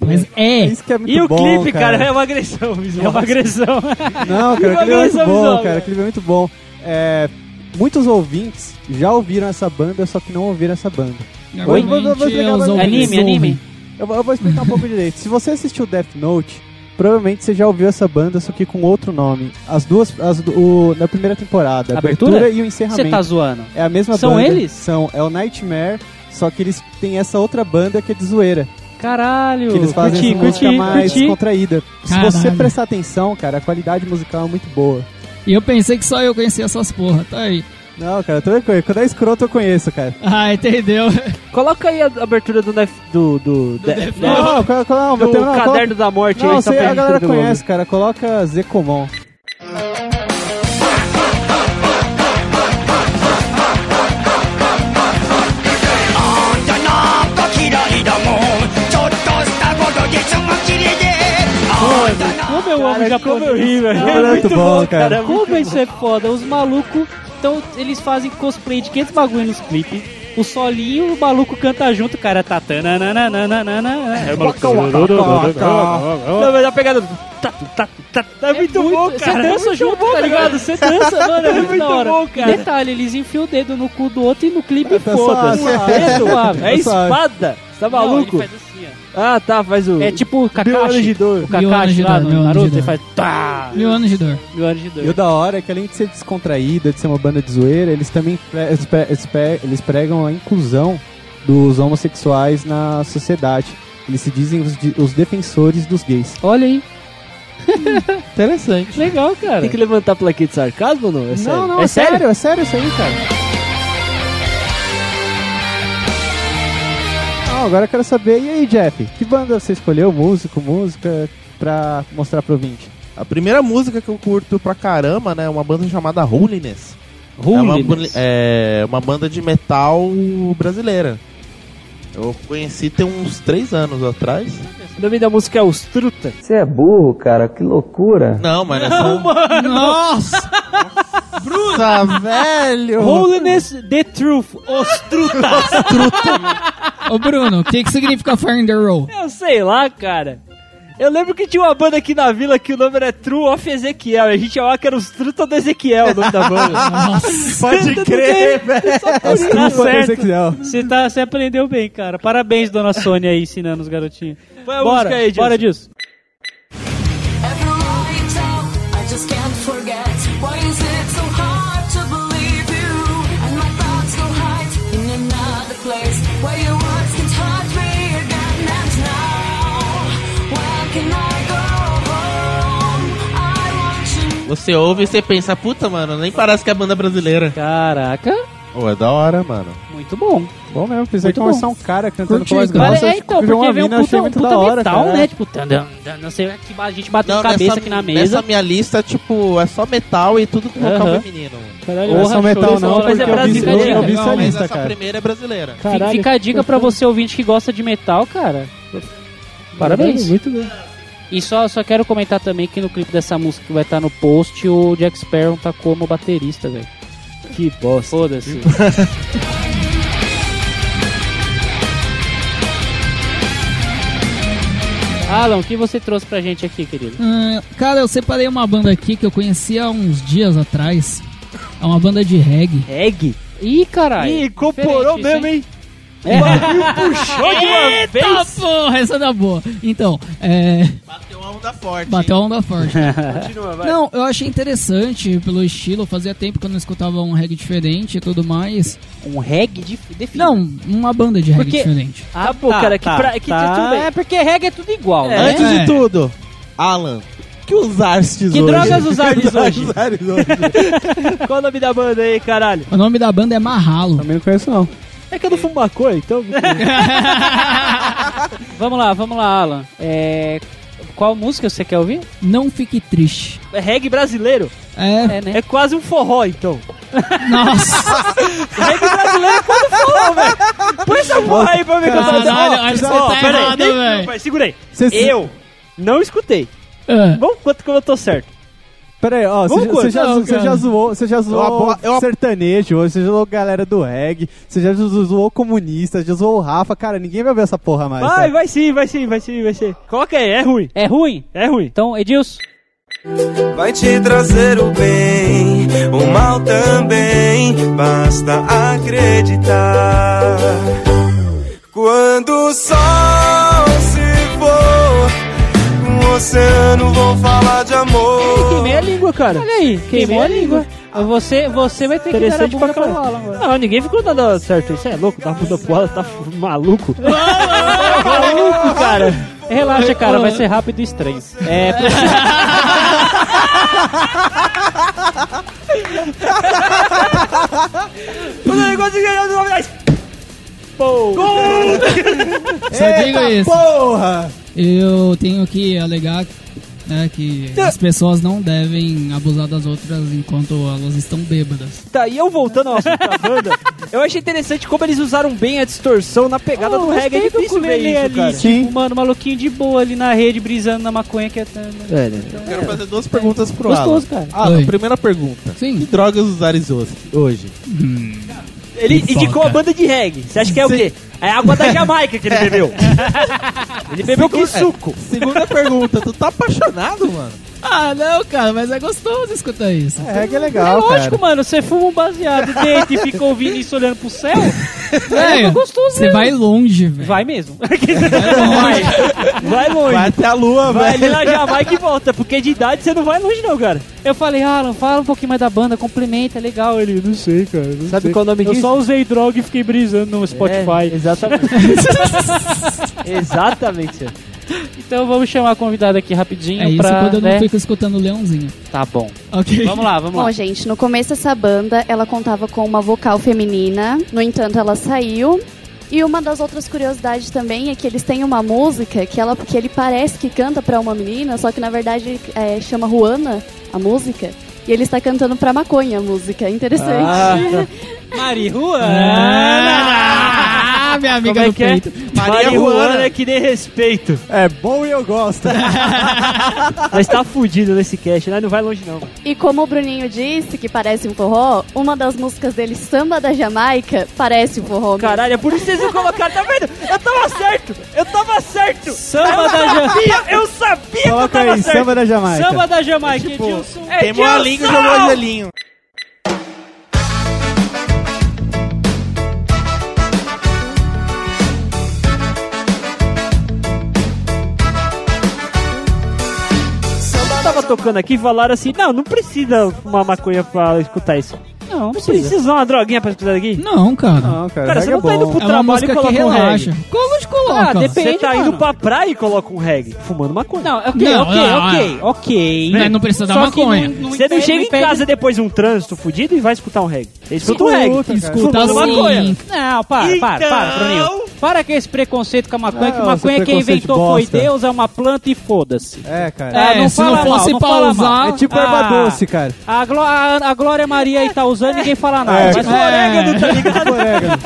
Mas é. Isso que é muito E o bom, clipe, cara, é uma agressão É visual. uma agressão. Não, cara, [LAUGHS] o clipe é muito bom, visão, cara. O clipe é muito bom. É, muitos ouvintes já ouviram essa banda, só que não ouviram essa banda. Vou- vou Anime, anime. Eu, vou- eu vou explicar um pouco direito. Se você assistiu Death Note, provavelmente você já ouviu essa banda, só que com outro nome. As duas, as, o, na primeira temporada, a Abertura? abertura, e o Você encerramento. tá zoando. É a mesma São banda. eles? São, é o Nightmare, só que eles têm essa outra banda que é de zoeira. Caralho. Que eles fazem curti, essa música curti, mais curti. contraída. Se Caralho. você prestar atenção, cara, a qualidade musical é muito boa. E eu pensei que só eu conhecia essas porra, tá aí. Não, cara, coisa. Quando é escroto eu conheço, cara. [LAUGHS] Ah, entendeu? Coloca aí a abertura do Nef, do, do, de- Death de- Não, não, não, do não, não, Caderno da Morte Não, aí, só sei, a galera conhece, cara. Coloca Zekomon. Como eu amo Cara, como eu japonês. ri, velho. É muito bom, cara. Como isso é foda? Os malucos, então eles fazem cosplay de 500 bagulho nos clipes. O solinho, o maluco canta junto, o cara tá... tananana. É, o maluco... Não, mas a pegada do... Tá, tá, tá, tá, é muito, bom, Você cara. dança é junto, tá ligado? Você dança, mano, é [LAUGHS] muito, da hora. bom, cara. Detalhe, eles enfiam o dedo no cu do outro e no clipe Tá foda-se. suave. É suave. É Tá espada? Você tá maluco? Ó. Ah, tá, faz o... É tipo o Mil anos Kakashi. de dor. O Mil anos Kakashi de lá dor, no Naruto, ele faz... Tá, Mil anos de dor. mil anos de dor. E o da hora é que além de ser descontraída, de ser uma banda de zoeira, eles também eles pre- eles pre- eles pregam a inclusão dos homossexuais na sociedade. Eles se dizem os, de- os defensores dos gays. Olha aí, [LAUGHS] Interessante. legal, cara. Tem que levantar a plaquinha de sarcasmo ou não? É sério? Não, não, é é sério, é sério isso aí, cara. Não, agora eu quero saber, e aí, Jeff? Que banda você escolheu? Músico, música, pra mostrar pro ouvinte? A primeira música que eu curto pra caramba, né, é uma banda chamada Holiness. É uma, Holiness. é uma banda de metal brasileira. Eu conheci tem uns três anos atrás. O nome da música é Os Truta. Você é burro, cara, que loucura. Não, mas nessa... [LAUGHS] Nossa! Bruta, velho! Holiness The Truth. Os Trutas. Ô Bruno, o que, que significa Fire in the Roll? Eu sei lá, cara. Eu lembro que tinha uma banda aqui na vila que o nome era True of Ezequiel. E a gente chamava que era os Truta do Ezequiel, o nome da banda. [LAUGHS] Nossa! Pode crer, velho! Tá certo. Ezequiel. Você, tá, você aprendeu bem, cara. Parabéns, dona Sônia, aí, ensinando os garotinhos. Põe a Bora, música aí, bora disso. Você ouve e você pensa, puta, mano, nem parece que é banda brasileira. Caraca, Pô, é da hora, mano. muito bom. Bom mesmo, pensei Muito que começar um cara cantando Curti, com voz cara. é, então, eu vi uma porque veio um achei puta, muito puta da hora, metal, cara. né? Tipo, tan, dan, dan, não sei, que a gente bateu Não, cabeça nessa, aqui na nessa mesa. minha lista, tipo, é só metal e tudo com vocal Aham. feminino. mano. Caralho, Não é só metal não, mas porque é eu vi, brasileiro, eu, eu vi essa Mas lista, essa cara. primeira é brasileira. Fica- Caralho, Fica a dica pra você ouvinte que gosta de metal, cara. Parabéns. Muito bem. E só, só quero comentar também que no clipe dessa música que vai estar no post, o Jack Sparrow tá como baterista, velho. Que bosta. Foda-se. [LAUGHS] Alan, o que você trouxe pra gente aqui, querido? Ah, cara, eu separei uma banda aqui que eu conheci há uns dias atrás. É uma banda de reggae. Egg. Ih, caralho. Ih, incorporou mesmo, hein? O bagulho puxou de uma [LAUGHS] Eita vez. porra, essa da boa. Então, é. Bateu uma onda forte. Bateu a onda forte. [LAUGHS] Continua, vai. Não, eu achei interessante pelo estilo. Fazia tempo que eu não escutava um reggae diferente e tudo mais. Um reggae de definido. Não, uma banda de reggae Porque- diferente. Ah, Tá bom, cara, que pra- que tá. tudo bem. É porque reggae é tudo igual, É. né? Antes É. de tudo, Alan, que usastes Que hoje? drogas usares [LAUGHS] hoje? usares hoje? [LAUGHS] Qual o nome da banda aí, caralho? O nome da banda é Marralo. Também não conheço, não. É que eu não fumo maconha, então... Vamos lá, vamos lá, Alan. É, Qual música você quer ouvir? Não fique triste. é reggae brasileiro. É, É, né? É quase um forró, então. nossa. [LAUGHS] reggae brasileiro é quase um forró, velho. Põe essa porra aí pra mim. Caralho, acho que você tá errado, velho. Segura aí. Cê- Eu não escutei. É. Vamos quanto que eu tô certo. Pera aí, ó, você, já, não, cara. já zoou, você já zoou abo- eu abo- sertanejo, você já zoou galera do reggae, você já zo- zoou comunista, já zoou o Rafa, cara, ninguém vai ver essa porra mais. Vai, cara. vai sim, vai sim, vai sim, vai sim. Coloca aí, é ruim. É ruim? É ruim. Então, Edilson. Vai te trazer o bem, o mal também, basta acreditar. Quando o sol se for, com o oceano vou falar de amor. Queimei a língua, cara. Olha aí, queimou a língua. Você, você vai ter que dar a bunda pra. Alan agora. Não, ninguém ficou nada certo. Isso é louco, dá bunda pro Alan, tá maluco. [LAUGHS] Maluco, cara. Relaxa, cara, vai ser rápido e estranho. É, [LAUGHS] o negócio ganhou do nome Pô. Só digo isso. Porra! Eu tenho que alegar né, que as pessoas não devem abusar das outras enquanto elas estão bêbadas. Tá, e eu voltando ao assunto da [LAUGHS] banda, eu achei interessante como eles usaram bem a distorção na pegada do reggae. É difícil ver ele isso, ali, cara. tipo, mano, maluquinho de boa ali na rede, brisando na maconha que é... É, né? Quero fazer duas perguntas pro Gostoso, Alan. cara. Alan, Oi. primeira pergunta. Que Sim. drogas usares hoje? hoje? Ele Fofoca. indicou a banda de reggae. Você acha que é o quê? É água da Jamaica que ele bebeu. [LAUGHS] ele bebeu que suco. Segunda pergunta, tu tá apaixonado, mano? Ah, não, cara, mas é gostoso escutar isso. É que é É legal, lógico, cara. mano, você fuma um baseado, [LAUGHS] deita e fica ouvindo isso olhando pro céu, [LAUGHS] É, gostoso você mesmo. vai longe, velho. vai mesmo. Vai, vai longe. Vai até a lua, Vai ali velho. na Jamaica e volta, porque de idade você não vai longe não, cara. Eu falei, Alan, fala um pouquinho mais da banda, complementa, é legal. Ele, não sei, cara. não Sabe sei. qual é o nome Eu disso? só usei droga e fiquei brisando no É, Spotify. exatamente. [LAUGHS] exatamente, senhor. [LAUGHS] Então vamos chamar a convidada aqui rapidinho É isso pra... quando eu não né? fico escutando o leãozinho. Tá bom. Ok. Vamos lá, vamos Bom, lá. gente, no começo essa banda, ela contava com uma vocal feminina, no entanto ela saiu. E uma das outras curiosidades também é que eles têm uma música que, ela, que ele parece que canta pra uma menina, só que na verdade é, chama Juana, a música. E ele está cantando pra maconha a música. Interessante. Ah, [LAUGHS] Ah, minha amiga Como é do que é? peito. Maria Juana. Juana é que nem respeito. É bom e eu gosto. [LAUGHS] Mas tá fudido nesse cast, né? Não vai longe não. E como o Bruninho disse que parece um forró, uma das músicas dele, Samba da Jamaica, parece um forró. mesmo. Caralho, é por isso que vocês não colocaram, tá vendo? Eu tava certo! Eu tava certo! Samba da Jamaica. Eu sabia que eu Coloca tava aí, certo! samba da Jamaica. Samba da Jamaica, Edilson. É Queimou a língua e jogou tava tocando aqui falaram assim, não, não precisa fumar maconha pra escutar isso. Não, Não precisa usar uma droguinha pra escutar aqui? Não, cara. Não, cara, Cara, você não tá é indo bom. pro É trabalho e música que coloca um reggae. Como gente coloca? Ah, depende. Você tá mano. indo pra praia e coloca um reggae, fumando maconha. Não, ok, Não, ok, não, ok, ok. Mas não precisa da Só que maconha. não- não Você não chega em casa depois de um trânsito fudido e vai escutar um reggae. Você escuta um reggae. cara. Escuta Fumando maconha. assim. Não, para, para, para, Então- Bruninho. Para com esse preconceito com a maconha, que Não, maconha quem inventou foi. Deus, é uma planta e foda-se. É, cara. É, É, não se fala não fosse mal, não pra fala usar- mal. É tipo Ah, erva doce, cara. A, Gló- a, a Glória Maria aí tá usando, ninguém fala nada. É, Mas é. Orégano, tá ligado? [LAUGHS] Orégano.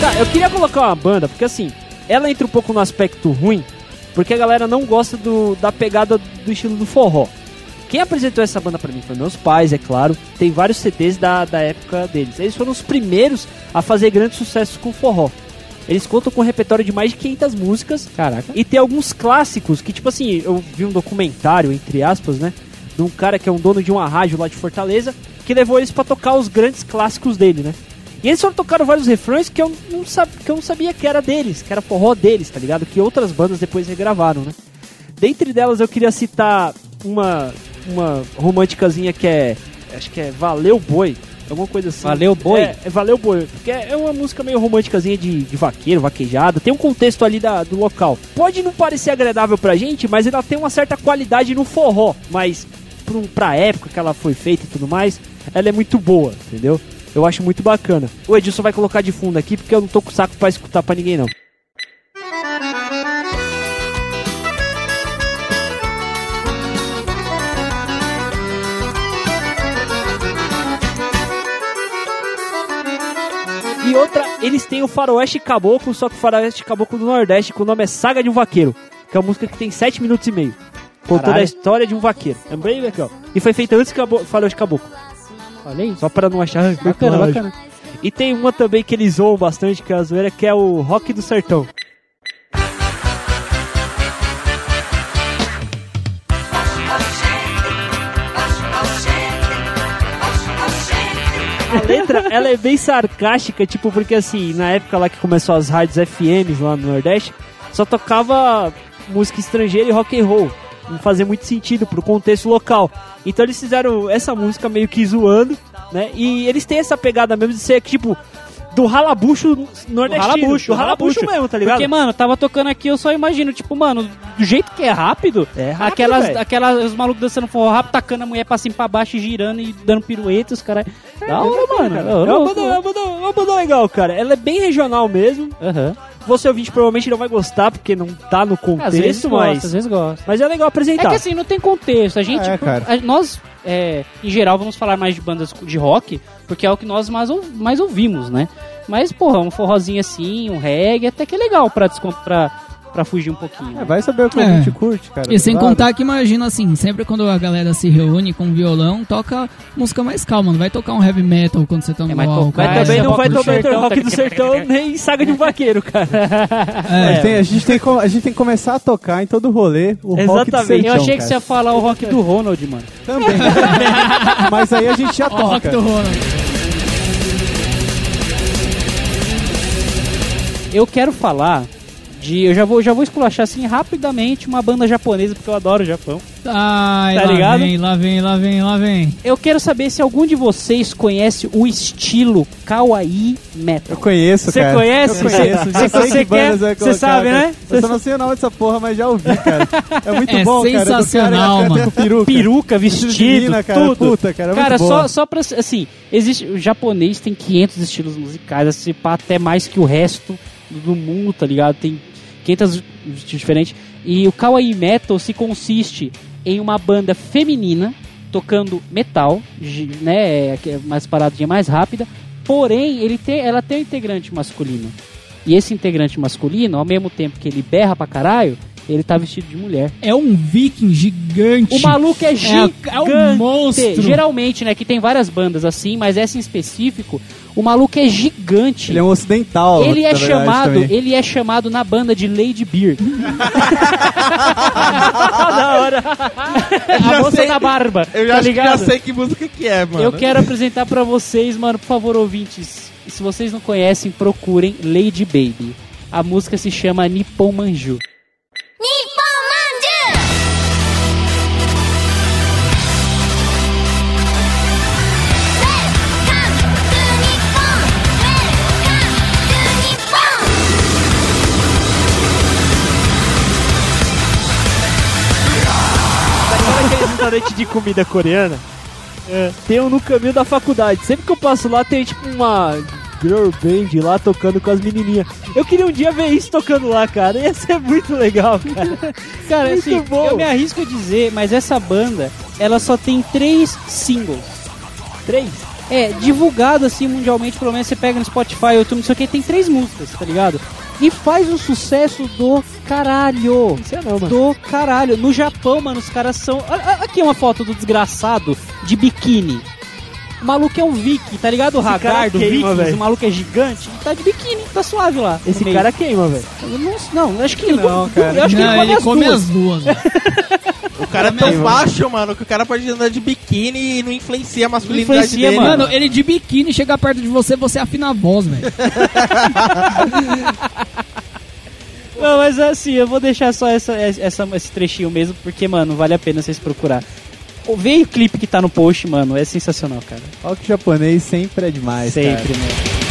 Tá, eu queria colocar uma banda, porque assim, ela entra um pouco no aspecto ruim, porque a galera não gosta do, da pegada do estilo do forró. Quem apresentou essa banda pra mim foi meus pais, é claro. Tem vários CDs da, da época deles. Eles foram os primeiros a fazer grandes sucessos com forró. Eles contam com um repertório de mais de 500 músicas. Caraca. E tem alguns clássicos que, tipo assim, eu vi um documentário, entre aspas, né? De um cara que é um dono de uma rádio lá de Fortaleza, que levou eles pra tocar os grandes clássicos dele, né? E eles foram tocaram vários refrões que eu não, sab... que eu não sabia que era deles, que era forró deles, tá ligado? Que outras bandas depois regravaram, né? Dentre delas eu queria citar uma, uma românticazinha que é. Acho que é Valeu Boi. Alguma coisa assim. Valeu Boi? É, é Valeu Boi. Porque é uma música meio românticazinha de, de vaqueiro, vaquejada. Tem um contexto ali da, do local. Pode não parecer agradável pra gente, mas ela tem uma certa qualidade no forró. Mas pra, pra época que ela foi feita e tudo mais, ela é muito boa, entendeu? Eu acho muito bacana. O Edilson vai colocar de fundo aqui porque eu não tô com saco pra escutar pra ninguém, não. E outra, eles têm o Faroeste Caboclo, só que o Faroeste Caboclo do Nordeste, que o nome é Saga de um Vaqueiro, que é uma música que tem 7 minutos e meio. Contando Caralho. a história de um vaqueiro. É bem legal. E foi feita antes que o Faroeste Caboclo. Olha aí. Só para não achar. "Ai, foi Bacana, plágio". bacana. E tem uma também que eles zoam bastante, que é a zoeira, que é o Rock do Sertão. A letra, ela é bem sarcástica, tipo, porque assim, na época lá que começou as rádios FMs lá no Nordeste, só tocava música estrangeira e rock and roll. não fazia muito sentido pro contexto local. Então eles fizeram essa música meio que zoando, né? E eles têm essa pegada mesmo de ser tipo do ralabucho nordestino. ralabucho, do ralabucho ralabucho. mesmo, tá ligado? Porque, mano, tava tocando aqui, eu só imagino, tipo, mano, do jeito que é rápido, É rápido, aquelas, aquelas, os malucos dançando forró rápido, tacando a mulher pra cima e pra baixo, girando e dando pirueta, os caras. da hora, mano. Cara, da é hora, uma louco. banda, é uma banda- é uma banda legal, cara. Ela é bem regional mesmo. Aham. Você ouvinte provavelmente não vai gostar porque não tá no contexto, Às vezes mas gosta, às vezes gosta. mas é legal É apresentar. que assim, não tem contexto. A gente, É, cara. a- nós, é, em geral, vamos falar mais de bandas de rock, porque é o que nós mais, ou- mais ouvimos, né? Mas, porra, um forrozinho assim, um reggae, até que é legal pra, pra, pra fugir um pouquinho. É, vai saber o que É. a gente curte, cara. E sem Claro. contar que imagina assim, sempre quando a galera se reúne com violão, toca música mais calma, não vai tocar um heavy metal quando você tá no É, mas álcool. tocar Mas também não vai tomar sertão, rock do sertão nem saga de um vaqueiro, cara. É. Tem- a, gente tem, a gente tem que começar a tocar em todo rolê o rock do Exatamente. sertão, Eu achei que cara. você ia falar o rock do Ronald, mano. Também. [LAUGHS] Mas aí a gente já Ó, o rock toca. do Ronald. Eu quero falar de. Eu já vou, já vou esculachar assim rapidamente uma banda japonesa, porque eu adoro o Japão. Ai, Tá lá ligado? vem, lá vem, lá vem, lá vem. Eu quero saber se algum de vocês conhece o estilo Kawaii Metal. Eu conheço, Você cara. conhece? Eu conheço. Você- Já sei você que bandas quer- vai você colocar, sabe, cara. né? Eu só não sei o nome dessa porra, mas já ouvi, cara. É muito É bom, cara. cara sensacional, mano. peruca. Peruca, vestido, menina, cara. tudo. Puta, cara, é Cara, muito só, boa. só pra. Assim, existe. O japonês tem 500 estilos musicais, assim, pá, até mais que o resto do mundo, tá ligado? Tem 500 estilos diferentes. E o Kawaii Metal se consiste em uma banda feminina tocando metal, né? é Mais paradinha, mais rápida. Porém, ele tem, ela tem um integrante masculino. E esse integrante masculino, ao mesmo tempo que ele berra pra caralho, ele tá vestido de mulher. É um viking gigante. O maluco é gigante. é um monstro. Geralmente, né, que tem várias bandas assim, mas essa em específico, o maluco é gigante. Ele é um ocidental. Ele é na chamado, também. ele é chamado na banda de Lady Beard. [LAUGHS] da hora. A moça da barba. Eu já, tá acho que já sei que música que é, mano. Eu quero apresentar pra vocês, mano, por favor, ouvintes. Se vocês não conhecem, procurem Lady Baby. A música se chama Nippon Manju. Restaurante de comida coreana? Tem um no caminho da faculdade. Sempre que eu passo lá, tem tipo uma girl band lá tocando com as menininhas. Eu queria um dia ver isso tocando lá, cara. Ia ser muito legal, cara. [LAUGHS] Cara, Muito assim, bom. eu me arrisco a dizer, mas essa banda, ela só tem três singles. Três? É, divulgado assim mundialmente, pelo menos você pega no Spotify, YouTube, não sei o que, tem três músicas, tá ligado? E faz um sucesso do caralho. Isso é não, mano. Do caralho. No Japão, mano, os caras são. Aqui uma foto do desgraçado de biquíni. O maluco é um Viking, tá ligado? O Hagar do queima, Vikings, o maluco é gigante, e tá de biquíni, tá suave lá. Esse meio. cara queima, velho. Não, não, acho que ele Não, cara. Eu acho que Não, ele come as duas. duas. [LAUGHS] O cara é tão baixo, mano, que o cara pode andar de biquíni e não influencia a masculinidade influencia, dele. mano. Mano, ele de biquíni chega perto de você, você afina a voz, velho. [LAUGHS] Não, mas assim, eu vou deixar só essa, essa, esse trechinho mesmo, porque, mano, vale a pena vocês procurar. Vê o clipe que tá no post, mano, é sensacional, cara. Rock japonês sempre é demais, Sempre, cara. mano.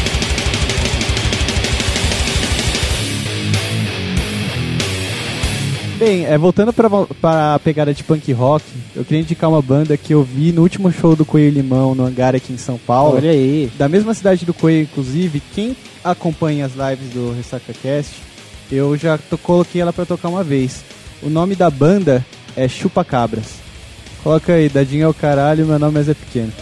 Bem, é, voltando pra, pra pegada de punk rock, eu queria indicar uma banda que eu vi no último show do Coelho Limão, no hangar aqui em São Paulo. Olha aí. Da mesma cidade do Coelho, inclusive, quem acompanha as lives do Ressaca Cast, eu já coloquei ela pra tocar uma vez. O nome da banda é Chupa Cabras. Coloca aí, dadinho é o caralho, meu nome é Zé Pequeno.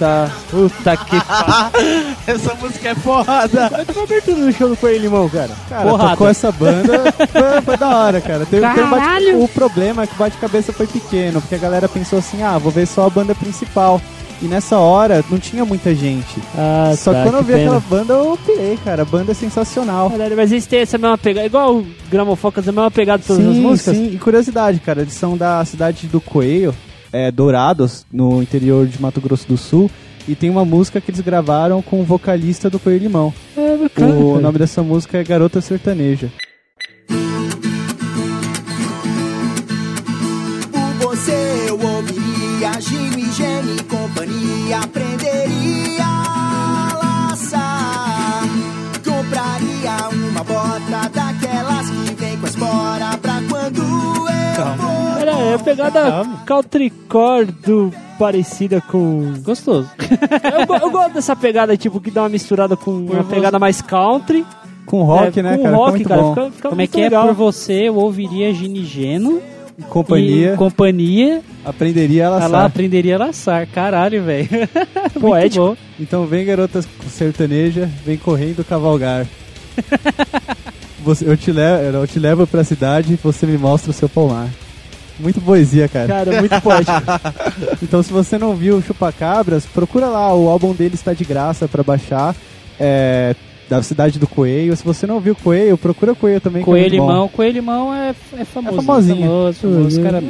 Tá. Puta que [LAUGHS] pariu. Essa música é foda. Mas foi abertura no show do Coelho Limão, cara. Cara, Porrada. tocou essa banda, foi, foi da hora, cara. Teve, teve um bate- o problema é que o bate-cabeça foi pequeno, porque a galera pensou assim, ah, vou ver só a banda principal. E nessa hora não tinha muita gente. Ah, Só tá, que quando eu vi pena. aquela banda, eu pirei, cara. A banda é sensacional. Caralho, mas eles têm essa mesma pegada. Igual o Gramofocas, a mesma pegada de todas as Sim, músicas. sim. E curiosidade, cara, eles são da cidade do Coelho, é, Dourados, no interior de Mato Grosso do Sul. E tem uma música que eles gravaram com o vocalista do Coelho Limão. É bacana. O nome dessa música é Garota Sertaneja. É a pegada countrycore do parecida com. Gostoso. [LAUGHS] Eu, go- eu gosto dessa pegada, tipo, que dá uma misturada com uma você. pegada mais country. Com rock, É, né, com cara? rock, muito cara, bom. fica- fica Como é muito que é legal. por você? Eu ouviria Ginigeno. Companhia, E companhia. aprenderia a Ela laçar. aprenderia a laçar. Caralho, velho. [LAUGHS] Muito Poético. bom. Então vem garota sertaneja, vem correndo cavalgar. [LAUGHS] Você- eu, te levo, eu te levo pra cidade e você me mostra o seu palmar. Muito poesia, cara. Cara, muito poético. [LAUGHS] Então se você não viu o Chupacabras, procura lá, o álbum dele está de graça pra baixar. É, da cidade do Coelho. Se você não viu o Coelho, procura o Coelho também. que é Coelho muito bom. Limão. Coelho Limão é, é famoso. É famosinho. Famoso, famoso, cara.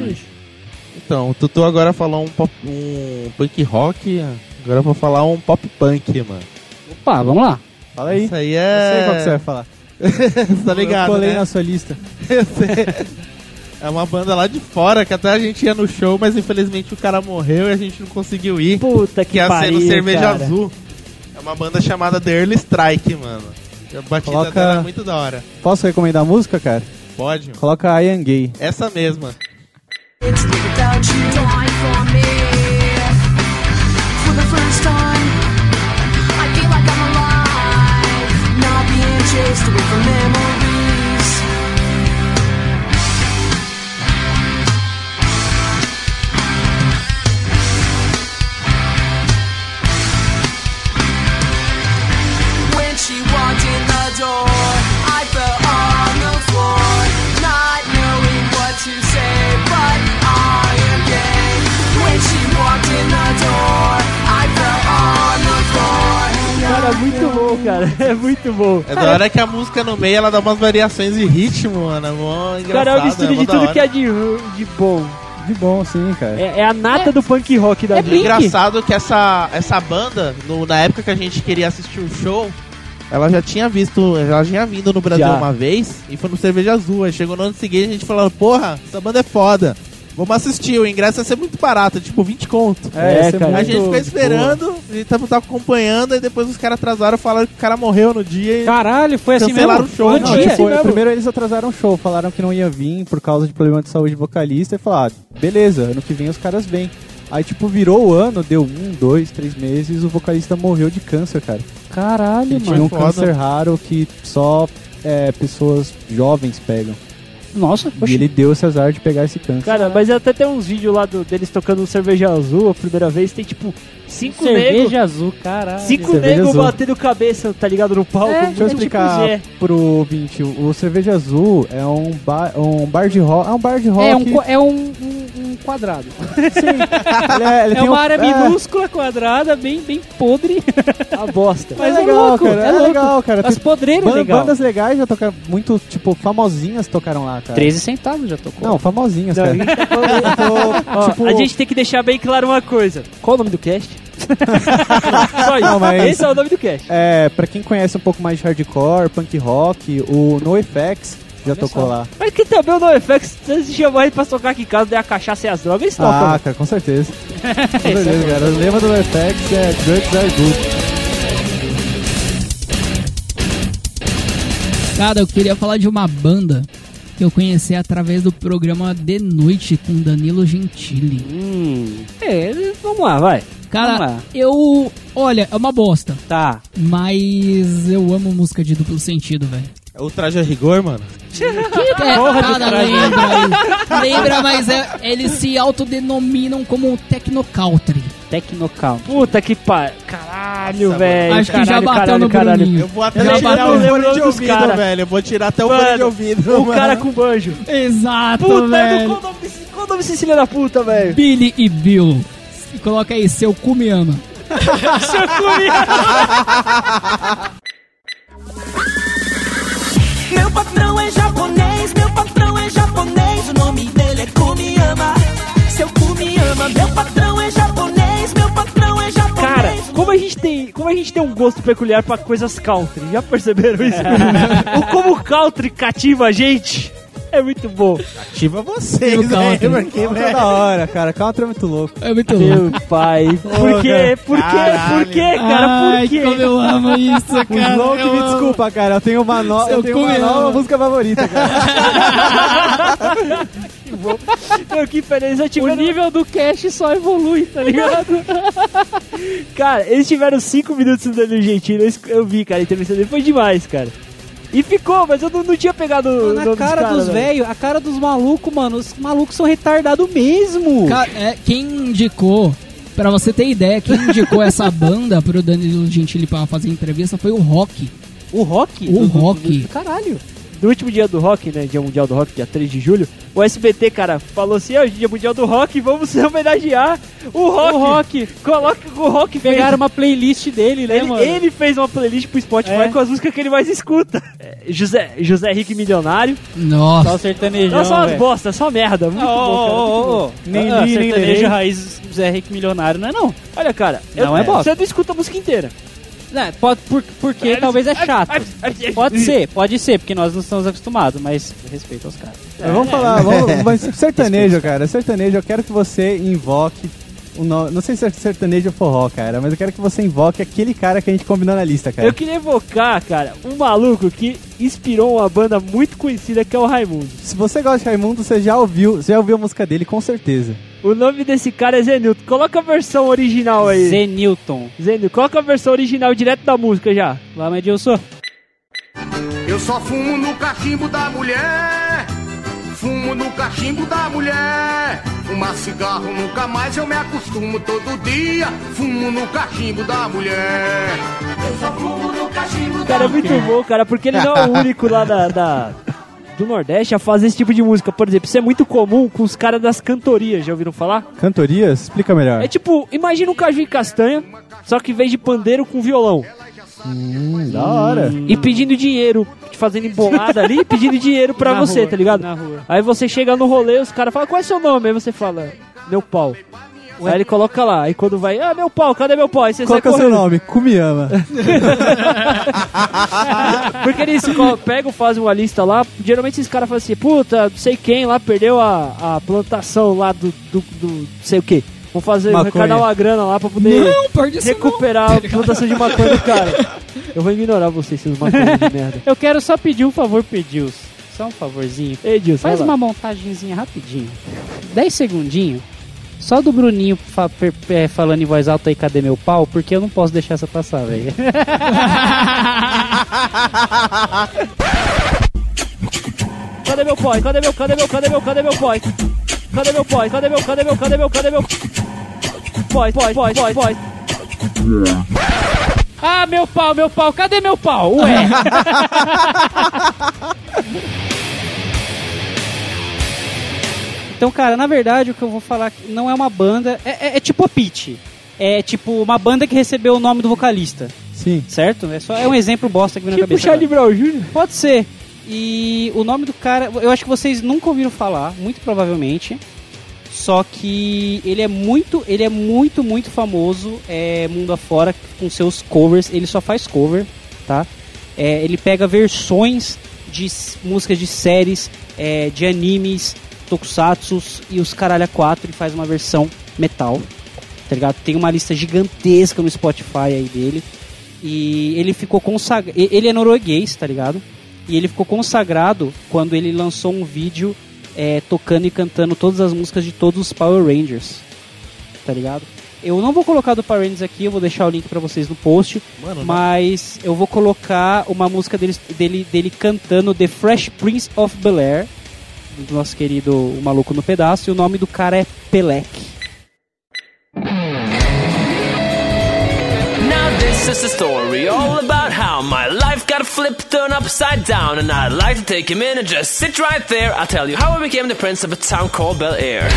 Então, o Tutu agora falou um, pop, um punk rock, agora eu vou falar um pop punk, mano. Opa, vamos lá. Fala aí. Isso aí Eu é... sei qual que você vai falar. [LAUGHS] tá ligado, eu colei né? na sua lista. [LAUGHS] Eu sei. É uma banda lá de fora, que até a gente ia no show, mas infelizmente o cara morreu e a gente não conseguiu ir. Puta que Que ia ser no Cerveja cara. Azul. É uma banda chamada The Early Strike, mano. A batida Coloca- dela é muito da hora. Posso recomendar a música, cara? Pode? mano. Coloca I Am Gay. Essa mesma. It's muito bom, cara. [LAUGHS] É muito bom. É da hora que a música no meio ela dá umas variações de ritmo, mano. É mó engraçado. Cara, é uma mistura mó de tudo que é de, de bom. De bom, sim, cara. É, é a nata do punk rock da É vida. Engraçado que essa, essa banda, no- na época que a gente queria assistir um show, ela já tinha visto, ela já tinha vindo no Brasil Já. uma vez e foi no Cerveja Azul. Aí chegou no ano seguinte a gente falou, porra, essa banda é foda. Vamos assistir, o ingresso ia ser muito barato, tipo 20 conto. É, esse cara. a gente ficou esperando e tava, tava acompanhando, e depois os caras atrasaram falaram que o cara morreu no dia e Caralho, foi assim Cancelaram mesmo? o show, não, dia? tipo, mesmo. primeiro eles atrasaram o show, falaram que não ia vir por causa de problema de saúde vocalista e falaram, ah, beleza, ano que vem os caras vêm. Aí, tipo, virou o ano, deu um, dois, três meses, o vocalista morreu de câncer, cara. Caralho, Ele mano. tinha um foda. câncer raro que só é, pessoas jovens pegam. Nossa, E poxa. ele deu esse azar de pegar esse câncer. Cara, mas até tem uns vídeos lá do- deles tocando cerveja azul a primeira vez. Tem tipo cinco negros. Cerveja azul, caralho. Cinco Cerveja negros azul. batendo cabeça, tá ligado? No palco. É, Deixa eu tipo explicar Zé. pro ouvinte. O Cerveja Azul é um bar, um bar de rock. É um bar de rock. É um, qua- é um, um- um quadrado. [LAUGHS] Ele é, ele É tem uma um- área é, minúscula, quadrada, bem, bem podre. [LAUGHS] A bosta. Mas é é, legal, louco, cara. é, É, louco. legal, cara. As podreiras ban- legal. bandas legais já tocaram. Muito, tipo, famosinhas tocaram lá, cara. 13 centavos já tocou. Não, famosinhas, Não, cara. a [LAUGHS] gente tá falando- Ó, tipo- A gente tem que deixar bem claro uma coisa. Qual o nome do cast? [LAUGHS] Só isso. Não, mas- Esse é o nome do cast. É, pra quem conhece um pouco mais de hardcore, punk rock, o NoFX já tocou só. lá. Mas que também o NoFX, se chamar ele pra tocar aqui em casa, der a cachaça e as drogas, eles tocam. Ah, né? cara, com certeza. [LAUGHS] com certeza, cara. O lema do NoFX é Drugs Are Good. Cara, eu queria falar de uma banda que eu conheci através do programa De Noite com Danilo Gentili. Hum. É, vamos lá, vai. Cara, eu. Olha, é uma bosta. Tá. Mas eu amo música de duplo sentido, velho. É o traje a rigor, mano. É, Porra de cara, traje. lembra. Lembra, mas é- eles se autodenominam como techno country. Tecnocount. Puta que pariu. Caralho, Nossa, velho. Acho que já caralho, bateu caralho, no caralho. Bruninho. Eu vou até Eu tirar o fone de ouvido, cara. velho. Eu vou tirar até o fone de Mano, ouvido. O mano. cara com banjo. Exato, Puta, velho. qual o nome desse, qual o nome desse filho da puta, velho? Billy e Bill. Coloca aí, seu cu me ama. Seu Meu patrão é japonês, meu patrão é japonês, o nome dele é Kumiyama. Seu Kumiyama, meu patrão é japonês, meu patrão é japonês. Cara, como a gente tem, como a gente tem um gosto peculiar pra coisas country, já perceberam isso? o como o country cativa a gente é muito bom. Ativa vocês, velho. Porque, é velho, da hora, cara. Country é muito louco. É muito louco. Meu pai, por quê? Por quê? Caralho. Por quê, cara? Ai, Por quê? como eu amo isso, [LAUGHS] O cara. Que me amo. desculpa, cara. Eu tenho uma, no... Eu tenho uma nova música favorita, cara. [LAUGHS] Meu, que pena, eles O nível do cash só evolui, tá ligado? [LAUGHS] Cara, eles tiveram 5 minutos no Danilo Gentili, eu- eu vi, cara, a entrevista dele foi demais, cara. E ficou, mas eu não, não tinha pegado o Na nome cara dos velho. velhos, a cara dos malucos, mano. Os malucos são retardados mesmo. Cara, é, quem indicou, pra você ter ideia, quem indicou essa [LAUGHS] banda pro Danilo Gentili pra fazer entrevista foi o Rock. O rock? O do- do- rock. do- Caralho. No último dia do rock, né? Dia Mundial do Rock, dia 3 de julho, o SBT, cara, falou assim: ó, dia Mundial do Rock, vamos [LAUGHS] homenagear o rock. O rock. Coloca o rock fez- Pegaram uma playlist dele, né, Ele, mano? ele fez uma playlist pro Spotify É. com as músicas que ele mais escuta. É, José, José Henrique Milionário. Só o Nossa. sertanejão, Não, só umas bosta, só merda. Muito Ô, bom, cara. ô, muito ô, bom. ô. Nem Ah, li, nem sertanejo raiz Zé Henrique Milionário, não é não? Olha, cara, Não eu, é bosta. você não escuta a música inteira. Não, pode, por, porque talvez é chato. Pode ser, pode ser, porque nós não estamos acostumados, mas respeito aos caras. Mas vamos falar, vamos, [LAUGHS] mas sertanejo, cara. Sertanejo, eu quero que você invoque. O no... Não sei se é sertanejo ou forró, cara, mas eu quero que você invoque aquele cara que a gente combinou na lista, cara. Eu queria evocar, cara, um maluco que inspirou uma banda muito conhecida que é o Raimundo. Se você gosta de Raimundo, você já ouviu, você já ouviu a música dele, com certeza. O nome desse cara é Zenilton. Coloca a versão original aí. Zé Newton. Zenilton, coloca a versão original direto da música já. Vamos, Edilson. Eu só fumo no cachimbo da mulher. Fumo no cachimbo da mulher. Fumar cigarro nunca mais eu me acostumo todo dia. Fumo no cachimbo da mulher. Eu só fumo no cachimbo Cara, é muito bom, cara, porque ele não é o único lá da, da- [LAUGHS] do Nordeste a fazer esse tipo de música. Por exemplo, isso é muito comum com os caras das cantorias, já ouviram falar? Cantorias? Explica melhor. É tipo, imagina um caju e castanha, só que em vez de pandeiro com violão. Hum, da hora. E pedindo dinheiro, te fazendo embolada ali, [LAUGHS] pedindo dinheiro pra Na você, rua, tá ligado? na rua. Aí você chega no rolê, os caras falam, qual é seu nome? Aí você fala, meu pau. Aí ele coloca lá, aí quando vai, ah, meu pau, cadê meu pau? Aí você Qual que é o seu nome? Kumiyama. [LAUGHS] Porque eles pegam, fazem uma lista lá. Geralmente esses caras falam assim: puta, não sei quem lá perdeu a, a plantação lá do, do, do não sei o que. Vou fazer, Maconha. arrecadar uma grana lá pra poder Não, recuperar a plantação de maconha do cara. Eu vou ignorar vocês, seus maconhas de merda. [LAUGHS] Eu quero só pedir um favor, Pedils. Só um favorzinho. Ei, Dilson, Faz uma montagenzinha rapidinho. 10 segundinho. Só do Bruninho fa- é, falando em voz alta aí, cadê meu pau? Porque eu não posso deixar essa passar, velho. [LAUGHS] Cadê meu pai? Cadê meu, cadê meu, cadê meu, cadê meu pai? Cadê meu pai? Cadê meu, cadê meu, cadê meu, cadê meu pai, pai, pai, pai, pai. ah, meu pau, meu pau, cadê meu pau? Ué. [LAUGHS] Então, cara, na verdade, o que eu vou falar não é uma banda, é, é- é tipo a Pitch. É tipo uma banda que recebeu o nome do vocalista, Sim. certo? É só é um exemplo bosta que vem na Tipo cabeça. Charlie. Brown Jr. Pode ser. E o nome do cara, eu acho que vocês nunca ouviram falar, muito provavelmente. Só que ele é muito, ele é muito, muito famoso é, mundo afora com seus covers. Ele só faz cover, tá? É, ele pega versões de músicas de séries, é, de animes, tokusatsus e os caralho a quatro e faz uma versão metal, tá ligado? Tem uma lista gigantesca no Spotify aí dele. E ele ficou consagrado. Ele é norueguês, tá ligado? E ele ficou consagrado quando ele lançou um vídeo é, tocando e cantando todas as músicas de todos os Power Rangers. Tá ligado? Eu não vou colocar do Power Rangers aqui, eu vou deixar o link pra vocês no post. Mano, mas eu vou colocar uma música dele, dele, dele cantando The Fresh Prince of Bel Air, do nosso querido o Maluco no Pedaço, e o nome do cara é Pelec. It's a story all about how my life got flipped turned upside down, and I'd like to take a minute, just sit right there. I'll tell you how I became the prince of a town called Bel Air.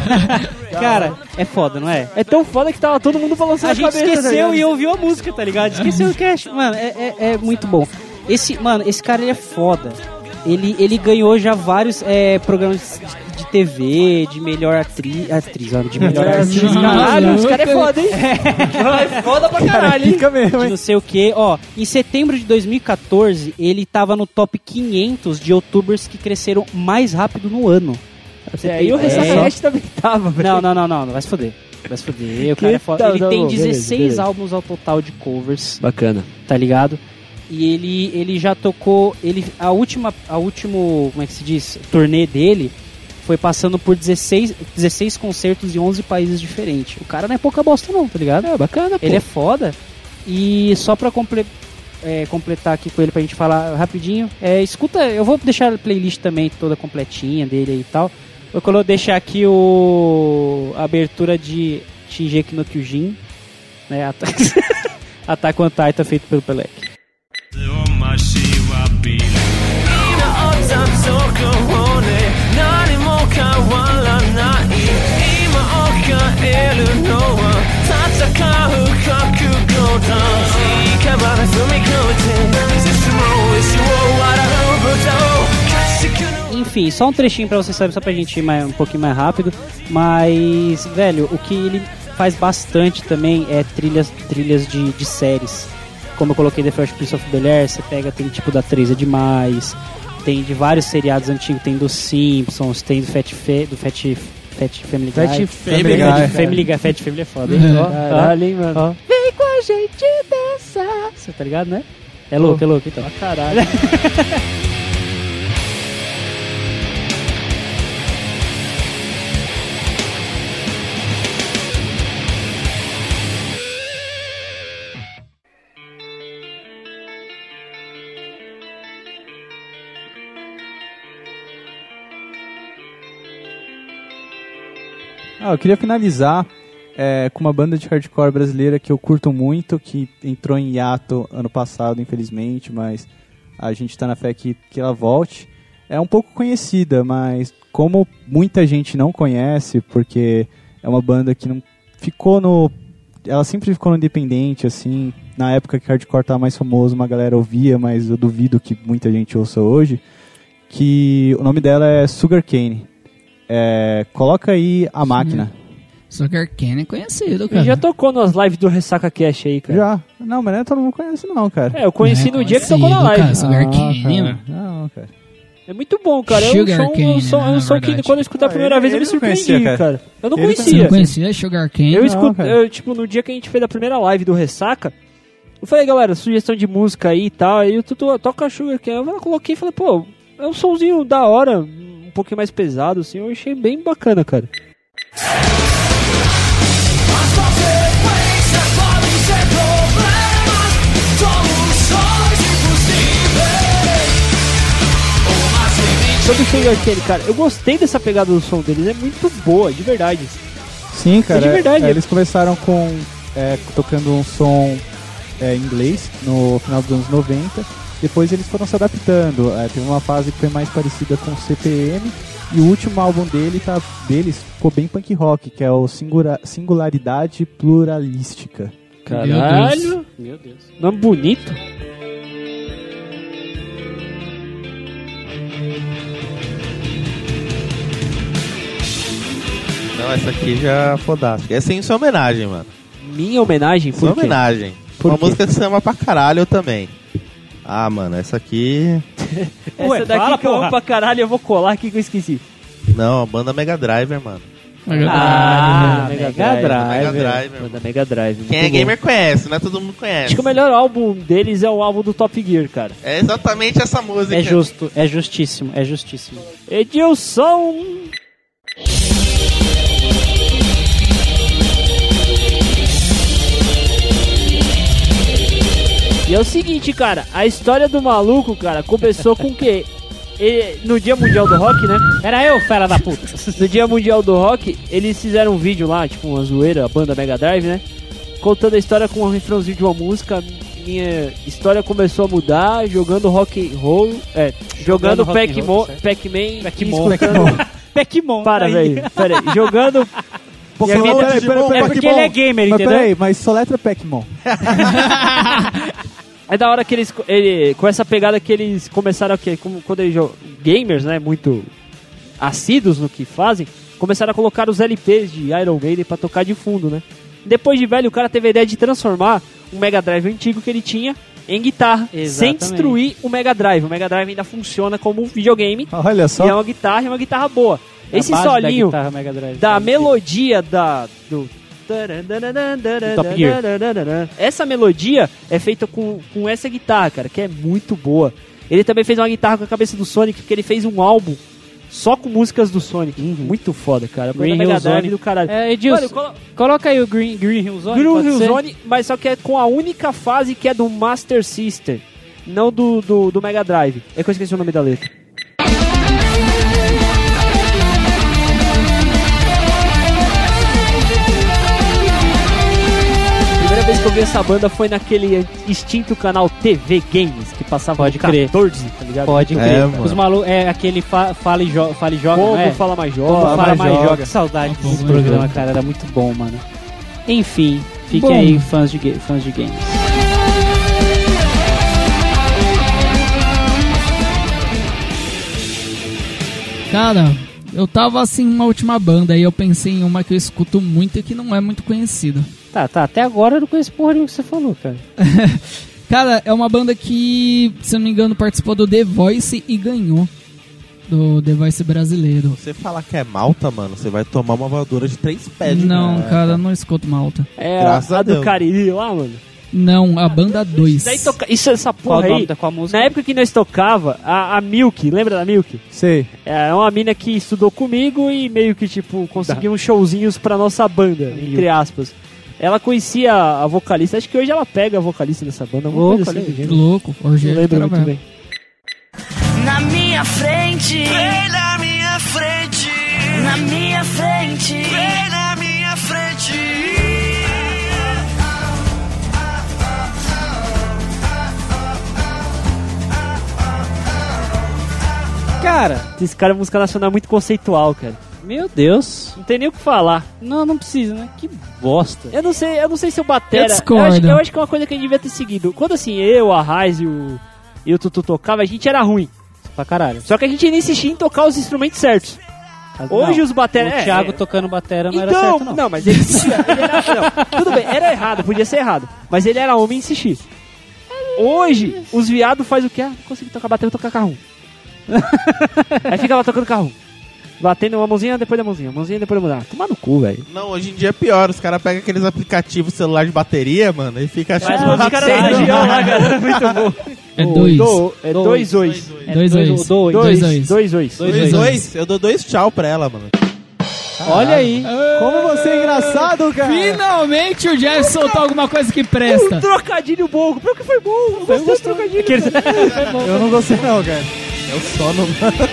[LAUGHS] Cara, é foda, não é? É tão foda que tava todo mundo balançando A a, gente cabeça. tá esqueceu ligado? e ouviu a música, tá ligado? [LAUGHS] Esqueceu o cast. Mano, é, é, é muito bom. Esse, mano, esse cara ele é foda. Ele, ele ganhou já vários é, programas de, de TV, de melhor atri, atriz, ó, de melhor [LAUGHS] artista. Caralho, os caras é foda, hein? É foda pra caralho, hein? Mesmo, de hein? não sei o que. Ó, em setembro de 2014, ele tava no top 500 de youtubers que cresceram mais rápido no ano. É, e o ideia. Ressacast também tava, velho. Não, não, não, não, não vai se foder. Vai se foder. O cara é foda. tá, Ele tem bom, 16 beleza, beleza. álbuns ao total de covers, Bacana. tá ligado? E ele, ele já tocou. Ele, a última. A último. Como é que se diz? Turnê dele foi passando por 16, 16 concertos em 11 países diferentes. O cara não é pouca bosta, não, tá ligado? É, bacana, pô. Ele é foda. E só pra comple- é, completar aqui com ele pra gente falar rapidinho, é, escuta, eu vou deixar a playlist também toda completinha dele aí e tal. Eu vou deixar aqui o a abertura de Shingeki no Kyojin, né? [LAUGHS] Ataque, Attack on Titan feito pelo Pelec. Enfim, só um trechinho pra vocês saberem, só pra gente ir mais, um pouquinho mais rápido. Mas, velho, o que ele faz bastante também é trilhas, trilhas de, de séries. Como eu coloquei The Fresh Prince of Bel-Air, você pega, tem tipo da 3 é demais. Tem de vários seriados antigos, tem dos Simpsons, tem do Fat, Fe, do Fat, Fat Family Guy. Fat Family Fat Guy. Family Guy, Fat Family é foda, hein? Ó. Caralho, hein, mano. Vem com a gente dançar. Você tá ligado, né? É louco, é louco, então. Pra caralho. [LAUGHS] eu queria finalizar é, com uma banda de hardcore brasileira que eu curto muito, que entrou em hiato ano passado, infelizmente, mas a gente tá na fé que, que ela volte. É um pouco conhecida, mas como muita gente não conhece, porque é uma banda que não ficou no. Ela sempre ficou no independente, assim. Na época que hardcore tava mais famoso, uma galera ouvia, mas eu duvido que muita gente ouça hoje. Que o nome dela é Sugar Cane. É, coloca aí a máquina. Sugar Cane é conhecido, Ele cara. já tocou nas lives do Ressaca Cash aí, cara. Já. Não, mas não é todo mundo conhece, não, cara. É, eu conheci Não é no dia que tocou na conhecido, live. cara, Sugar Ah, Cane, cara. mano. Não, cara. É muito bom, cara. É um Sugar som, Cane, um som, né, é um na som que verdade. quando eu escutei a Ah, primeira ele- vez eu me ele não surpreendi, conhecia, cara. cara. Eu não Ele Você não conhecia. conhecia Sugar Cane? Eu Não, escuto, cara. eu, tipo, no dia que a gente fez a primeira live do Ressaca, eu falei, galera, sugestão de música aí e tal. Aí o Tutu toca Sugar Cane. Eu coloquei e falei, pô, é um somzinho da hora, pouquinho mais pesado, assim. Eu achei bem bacana, cara. Sobre o Sugar Cane, cara, eu gostei dessa pegada do som deles, é muito boa, de verdade. Sim, cara. É de verdade. é, eles começaram com é, tocando um som é, em inglês no final dos anos 90. Depois eles foram se adaptando. É, teve uma fase que foi mais parecida com o CPM. E o último álbum dele tá, deles ficou bem punk rock, que é o Singura- Singularidade Pluralística. Caralho! Meu Deus. Nome bonito. Não, essa aqui já é fodástica. Essa é em sua homenagem, mano. Minha homenagem, Sua por quê? homenagem. Por uma quê? música que você ama pra caralho também. Ah, mano, essa aqui. [LAUGHS] Essa Ué, daqui fala, que eu amo pra caralho, eu vou colar aqui que eu esqueci. Não, a banda Mega Driver, mano. Ah, Mega Mega Drive. Drive. Mega. Manda Mega Drive. Quem é muito bom. gamer conhece, não é todo mundo conhece. Acho que o melhor álbum deles é o álbum do Top Gear, cara. É exatamente essa música. É justo, é justíssimo, é justíssimo. Edilson! E é o seguinte, cara, a história do maluco, cara, começou com o quê? Ele- no Dia Mundial do Rock, né? Era eu, fera da puta. No Dia Mundial do Rock, eles fizeram um vídeo lá, tipo uma zoeira, a banda Mega Drive, né? Contando a história com um refrãozinho de uma música. Minha história começou a mudar jogando rock and roll, é, jogando Pac-Man, roll, tá. Pac-Man, Pac-Man. escutando- Pac-Man. Para, aí. velho, pera aí, jogando Pokémon, peraí, peraí, peraí, É porque ele é gamer, Mas entendeu? peraí, mas soletra Pac-Man. [LAUGHS] É da hora que eles, ele, com essa pegada que eles começaram a, que, como, quando eles jogam, gamers, né, muito assíduos no que fazem, começaram a colocar os LPs de Iron Maiden pra tocar de fundo, né? Depois de velho, o cara teve a ideia de transformar um Mega Drive antigo que ele tinha em guitarra, sem Exatamente. destruir o Mega Drive. O Mega Drive ainda funciona como um videogame, Olha e é só. uma guitarra e uma guitarra boa. A Esse base da solinho guitarra Mega Drive. da melodia da do. Essa melodia é feita com, com essa guitarra, cara, que é muito boa. Ele também fez uma guitarra com a cabeça do Sonic, porque ele fez um álbum só com músicas do Sonic. Muito foda, cara. Green Hill Zone. do caralho. É, Edilson, Mano, colo- coloca aí o Green, Green Hill Zone. Green Hill ser? Zone, mas só que é com a única fase que é do Master System, não do, do, do Mega Drive. É que eu esqueci o nome da letra. Primeira vez que eu vi essa banda foi naquele extinto canal TV Games, que passava Pode crer. 14, tá ligado? Pode É, crer. mano. Os malu é aquele fa fala, e jo fala e joga, Como não é? fala mais Como joga. fala mais joga. Que saudade Como desse mais programa, joga. cara. Era muito bom, mano. Enfim, fiquem Bom. aí fãs de, fãs de games. Cara, eu tava assim numa última banda e eu pensei em uma que eu escuto muito e que não é muito conhecida. Tá, tá. Até agora eu não conheço porra nenhuma que você falou, cara. [LAUGHS] Cara, é uma banda que, se eu não me engano, participou do The Voice e ganhou. Do The Voice brasileiro. Você falar que é malta, mano, você vai tomar uma voadora de três pés. Não, cara. cara, eu não escuto malta. É Graças a, a do Deus. Cariri lá, mano. Não, a banda 2. Daí toca... Isso, essa Qual porra aí, da qual música? na época que nós tocava, a, a Milk, lembra da Milk? Sei. É uma mina que estudou comigo e meio que, tipo, conseguiu uns showzinhos pra nossa banda, entre aspas. Ela conhecia a vocalista, acho que hoje ela pega a vocalista dessa banda, Louco, assim. gênero. Louco, Não Orgênio lembro muito bem. Na minha frente, vem na minha frente, na minha frente, vem na Cara, Esse cara é música nacional muito conceitual, cara. meu Deus. Não tem nem o que falar. Não, não precisa, né? Que bosta. Eu não sei, eu não sei se o Batera. Eu discordo. acho, eu acho que é uma coisa que a gente devia ter seguido. Quando assim, eu, a Raiz e o, e o Tutu tocava, a gente era ruim. Pra caralho. Só que a gente não insistia em tocar os instrumentos certos. Hoje Não, os batera. O é, Thiago é. tocando batera não então, era certo, não. mas ele insistia. ele era, não, tudo bem, era errado, podia ser errado. Mas ele era homem e insistia. Hoje, os viados faz o quê? Ah, não consegui tocar batera, tocar carro. [LAUGHS] Aí fica lá tocando carro. Batendo uma mãozinha depois da mãozinha, mãozinha depois da mãozinha. Ah, Toma no cu, velho. Não, hoje em dia é pior. Os caras pegam aqueles aplicativos celular de bateria, mano, e fica achando uma cara da região lá, cara. [LAUGHS] Muito bom. É dois. do- É dois, dois. É Dois, dois, dois. dois. Dois, Dois, dois. dois, dois. Dois, Dois, dois. dois, eu dou dois tchau pra ela, mano. Olha aí. Como você é engraçado, cara. Finalmente o Jeff soltou alguma coisa que presta. Um trocadilho bom. Pior que foi bom. Eu gostei do trocadilho. [LAUGHS] Eu não gostei não, cara. É o sono, mano.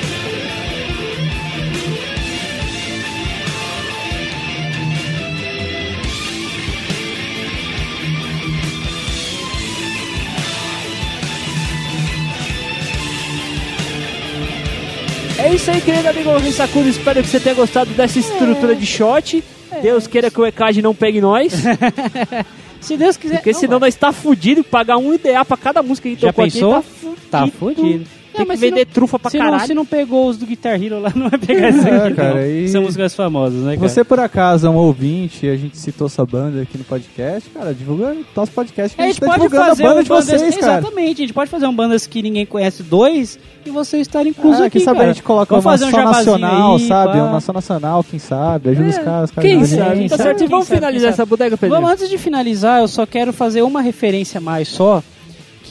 É isso aí, querido amigo Rissacudo. Espero que você tenha gostado dessa estrutura de shot. Deus queira que o ECAD não pegue nós. [LAUGHS] Se Deus quiser. Porque não, senão nós tá fudido. Pagar um IDA pra cada música que a gente Já tocou pensou? aqui. Tá fudido. fudido. Tem É, mas que se vender não- trufa pra se não, caralho. se não pegou os do Guitar Hero lá, [LAUGHS] não vai pegar esse É, aqui, cara, não. e- São músicas famosas, né, cara? Você, por acaso, é um ouvinte e a gente citou essa banda aqui no podcast, cara, divulga nosso podcast que É, a a gente gente tá pode divulgando a fazer banda um de vocês, bandas, cara. Exatamente, a gente pode fazer um bandas que ninguém conhece dois e você estar incluso Ah, aqui, quem sabe cara. a gente coloca Vamos uma fazer um só jabazinho nacional, aí, sabe? pá. Uma só nacional, quem sabe? Ajuda os caras. os caras Quem ajudam a sabe? gente. Tá certo. E Quem vamos finalizar quem essa bodega, Pedro? Vamos, antes de finalizar, eu só quero fazer uma referência a mais só,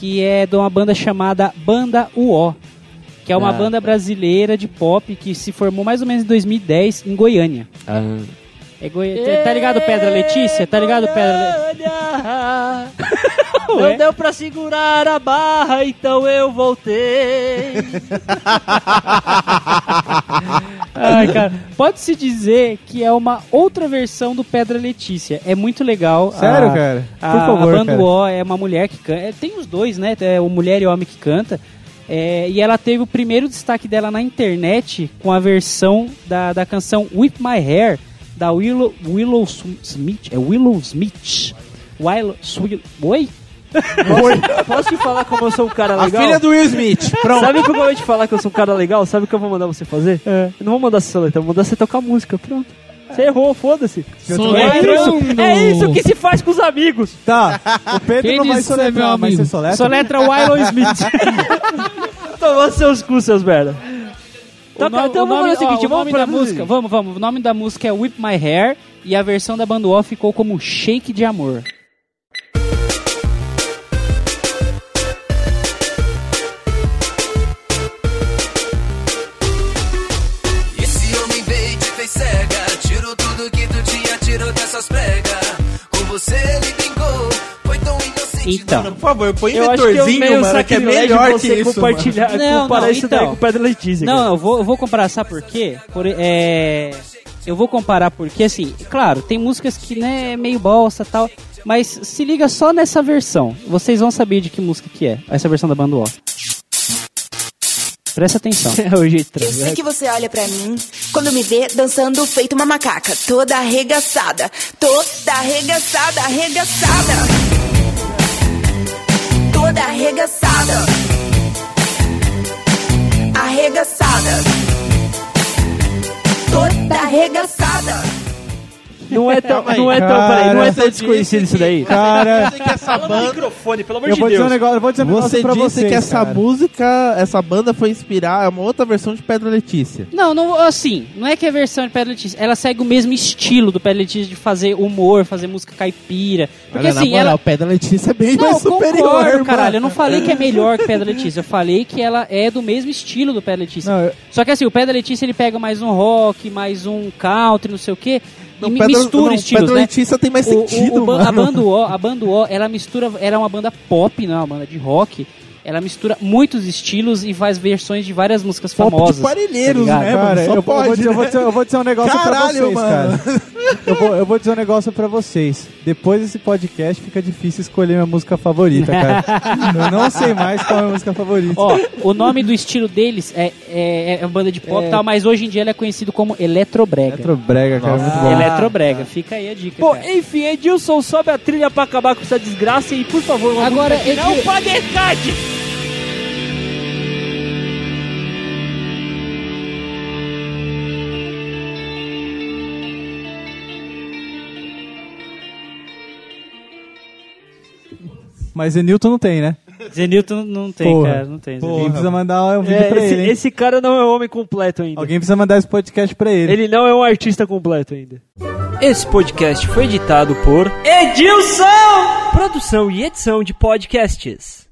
que é de uma banda chamada Banda UO, que é uma Ah. banda brasileira de pop que se formou mais ou menos em 2010 em Goiânia. É Goi... Tá ligado Pedra Letícia? Tá ligado Pedra Le... [LAUGHS] Não deu pra segurar a barra, então eu voltei. [LAUGHS] Ai, cara, pode-se dizer que é uma outra versão do Pedra Letícia. É muito legal. Sério, A- cara? Por a, favor, A Bando cara. O é uma mulher que canta. é, Tem os dois, né? É o mulher e homem que canta. É, e ela teve o primeiro destaque dela na internet com a versão da, da canção Whip My Hair, da Willow, Willow Smith. É Willow Smith. Willow, Swi- Oi? Posso, posso te falar como eu sou um cara A legal? filha do Will Smith. Pronto. Sabe como eu vou te falar que eu sou um cara legal? Sabe o que eu vou mandar você fazer? Eu não vou mandar você soletrar, eu vou mandar você tocar música. Pronto. Você errou, foda-se. É isso, é isso que se faz com os amigos. Tá, o Pedro Quem não vai é soletrar, mas você soletra? Soletra Willow Smith. [LAUGHS] Tomar seus cu, seus merda. O Toca- nome, então o vamos nome, fazer o seguinte, ó, o vamos nome pra da música, vamos, vamos. O nome da música é Whip My Hair e a versão da banda O ficou como Shake de Amor. Esse homem veio e te fez cega. Tirou tudo que tu tinha, tirou dessas pregas. Com você ele Então. Por favor, põe Eu acho que vetorzinho, meio mano, que é melhor que você isso, compartilhar, mano. Não, comparar não, isso então. daí com o Pedro Letícia. Não, cara. não, eu vou, eu vou comparar, sabe por quê? Por, é, eu vou comparar porque, assim, claro, tem músicas que, né, é meio bosta e tal, mas se liga só nessa versão. Vocês vão saber de que música que é, essa versão da banda O. Presta atenção. [LAUGHS] É o jeito Eu sei que você olha pra mim quando me vê dançando feito uma macaca, toda arregaçada, toda arregaçada, arregaçada. Toda arregaçada. Arregaçada. Toda arregaçada. Não é tão, não é tão, peraí, não é tão Cara, desconhecido isso daí. Cara, que essa banda... microfone, pelo amor eu de vou dizer um Deus. negócio, eu vou dizer um negócio Você pra disse vocês, que essa cara. música, essa banda foi inspirar, é uma outra versão de Pedra Letícia. Não, não, assim, não é que é versão de Pedra Letícia, ela segue o mesmo estilo do Pedra Letícia de fazer humor, fazer música caipira. Porque Olha, na assim, moral, ela, Pedra Letícia é bem Não, mais superior, concordo, caralho. Eu não falei que é melhor que Pedra Letícia. Eu falei que ela é do mesmo estilo do Pedra Letícia. Não, eu- Só que assim, o Pedra Letícia ele pega mais um rock, mais um country, não sei o quê. Não, e Pedra- mistura não, estilos, Pedra né? Letícia tem mais O- o- sentido, o ban- A banda O, a banda O, ela mistura, era uma banda pop, não é uma banda de rock. Ela mistura muitos estilos e faz versões de várias músicas Pop de famosas. Parelheiros, tá né, mano? Cara, Só eu, vou- eu vou pode, dizer, eu, vou né? dizer, eu vou dizer um negócio Caralho, pra vocês, mano. cara. Eu vou, eu vou dizer um negócio pra vocês. Depois desse podcast fica difícil escolher minha música favorita, cara. [LAUGHS] eu não sei mais qual é a minha música favorita. Ó, o nome do estilo deles é, é, é uma banda de pop e É. tal, mas hoje em dia ele é conhecido como Eletrobrega. Eletrobrega, cara, Nossa. muito bom. Eletrobrega, fica aí a dica. Pô, cara. enfim, Edilson, sobe a trilha pra acabar com essa desgraça e, por favor, uma Agora, música Edil- padecade! Mas Zenilton não tem, né? Zenilton não tem, Porra. cara, não tem. Alguém precisa mandar um vídeo É, pra esse, ele. hein? esse cara não é um homem completo ainda. Alguém precisa mandar esse podcast pra ele. Ele não é um artista completo ainda. Esse podcast foi editado por Edilson! Produção e edição de podcasts.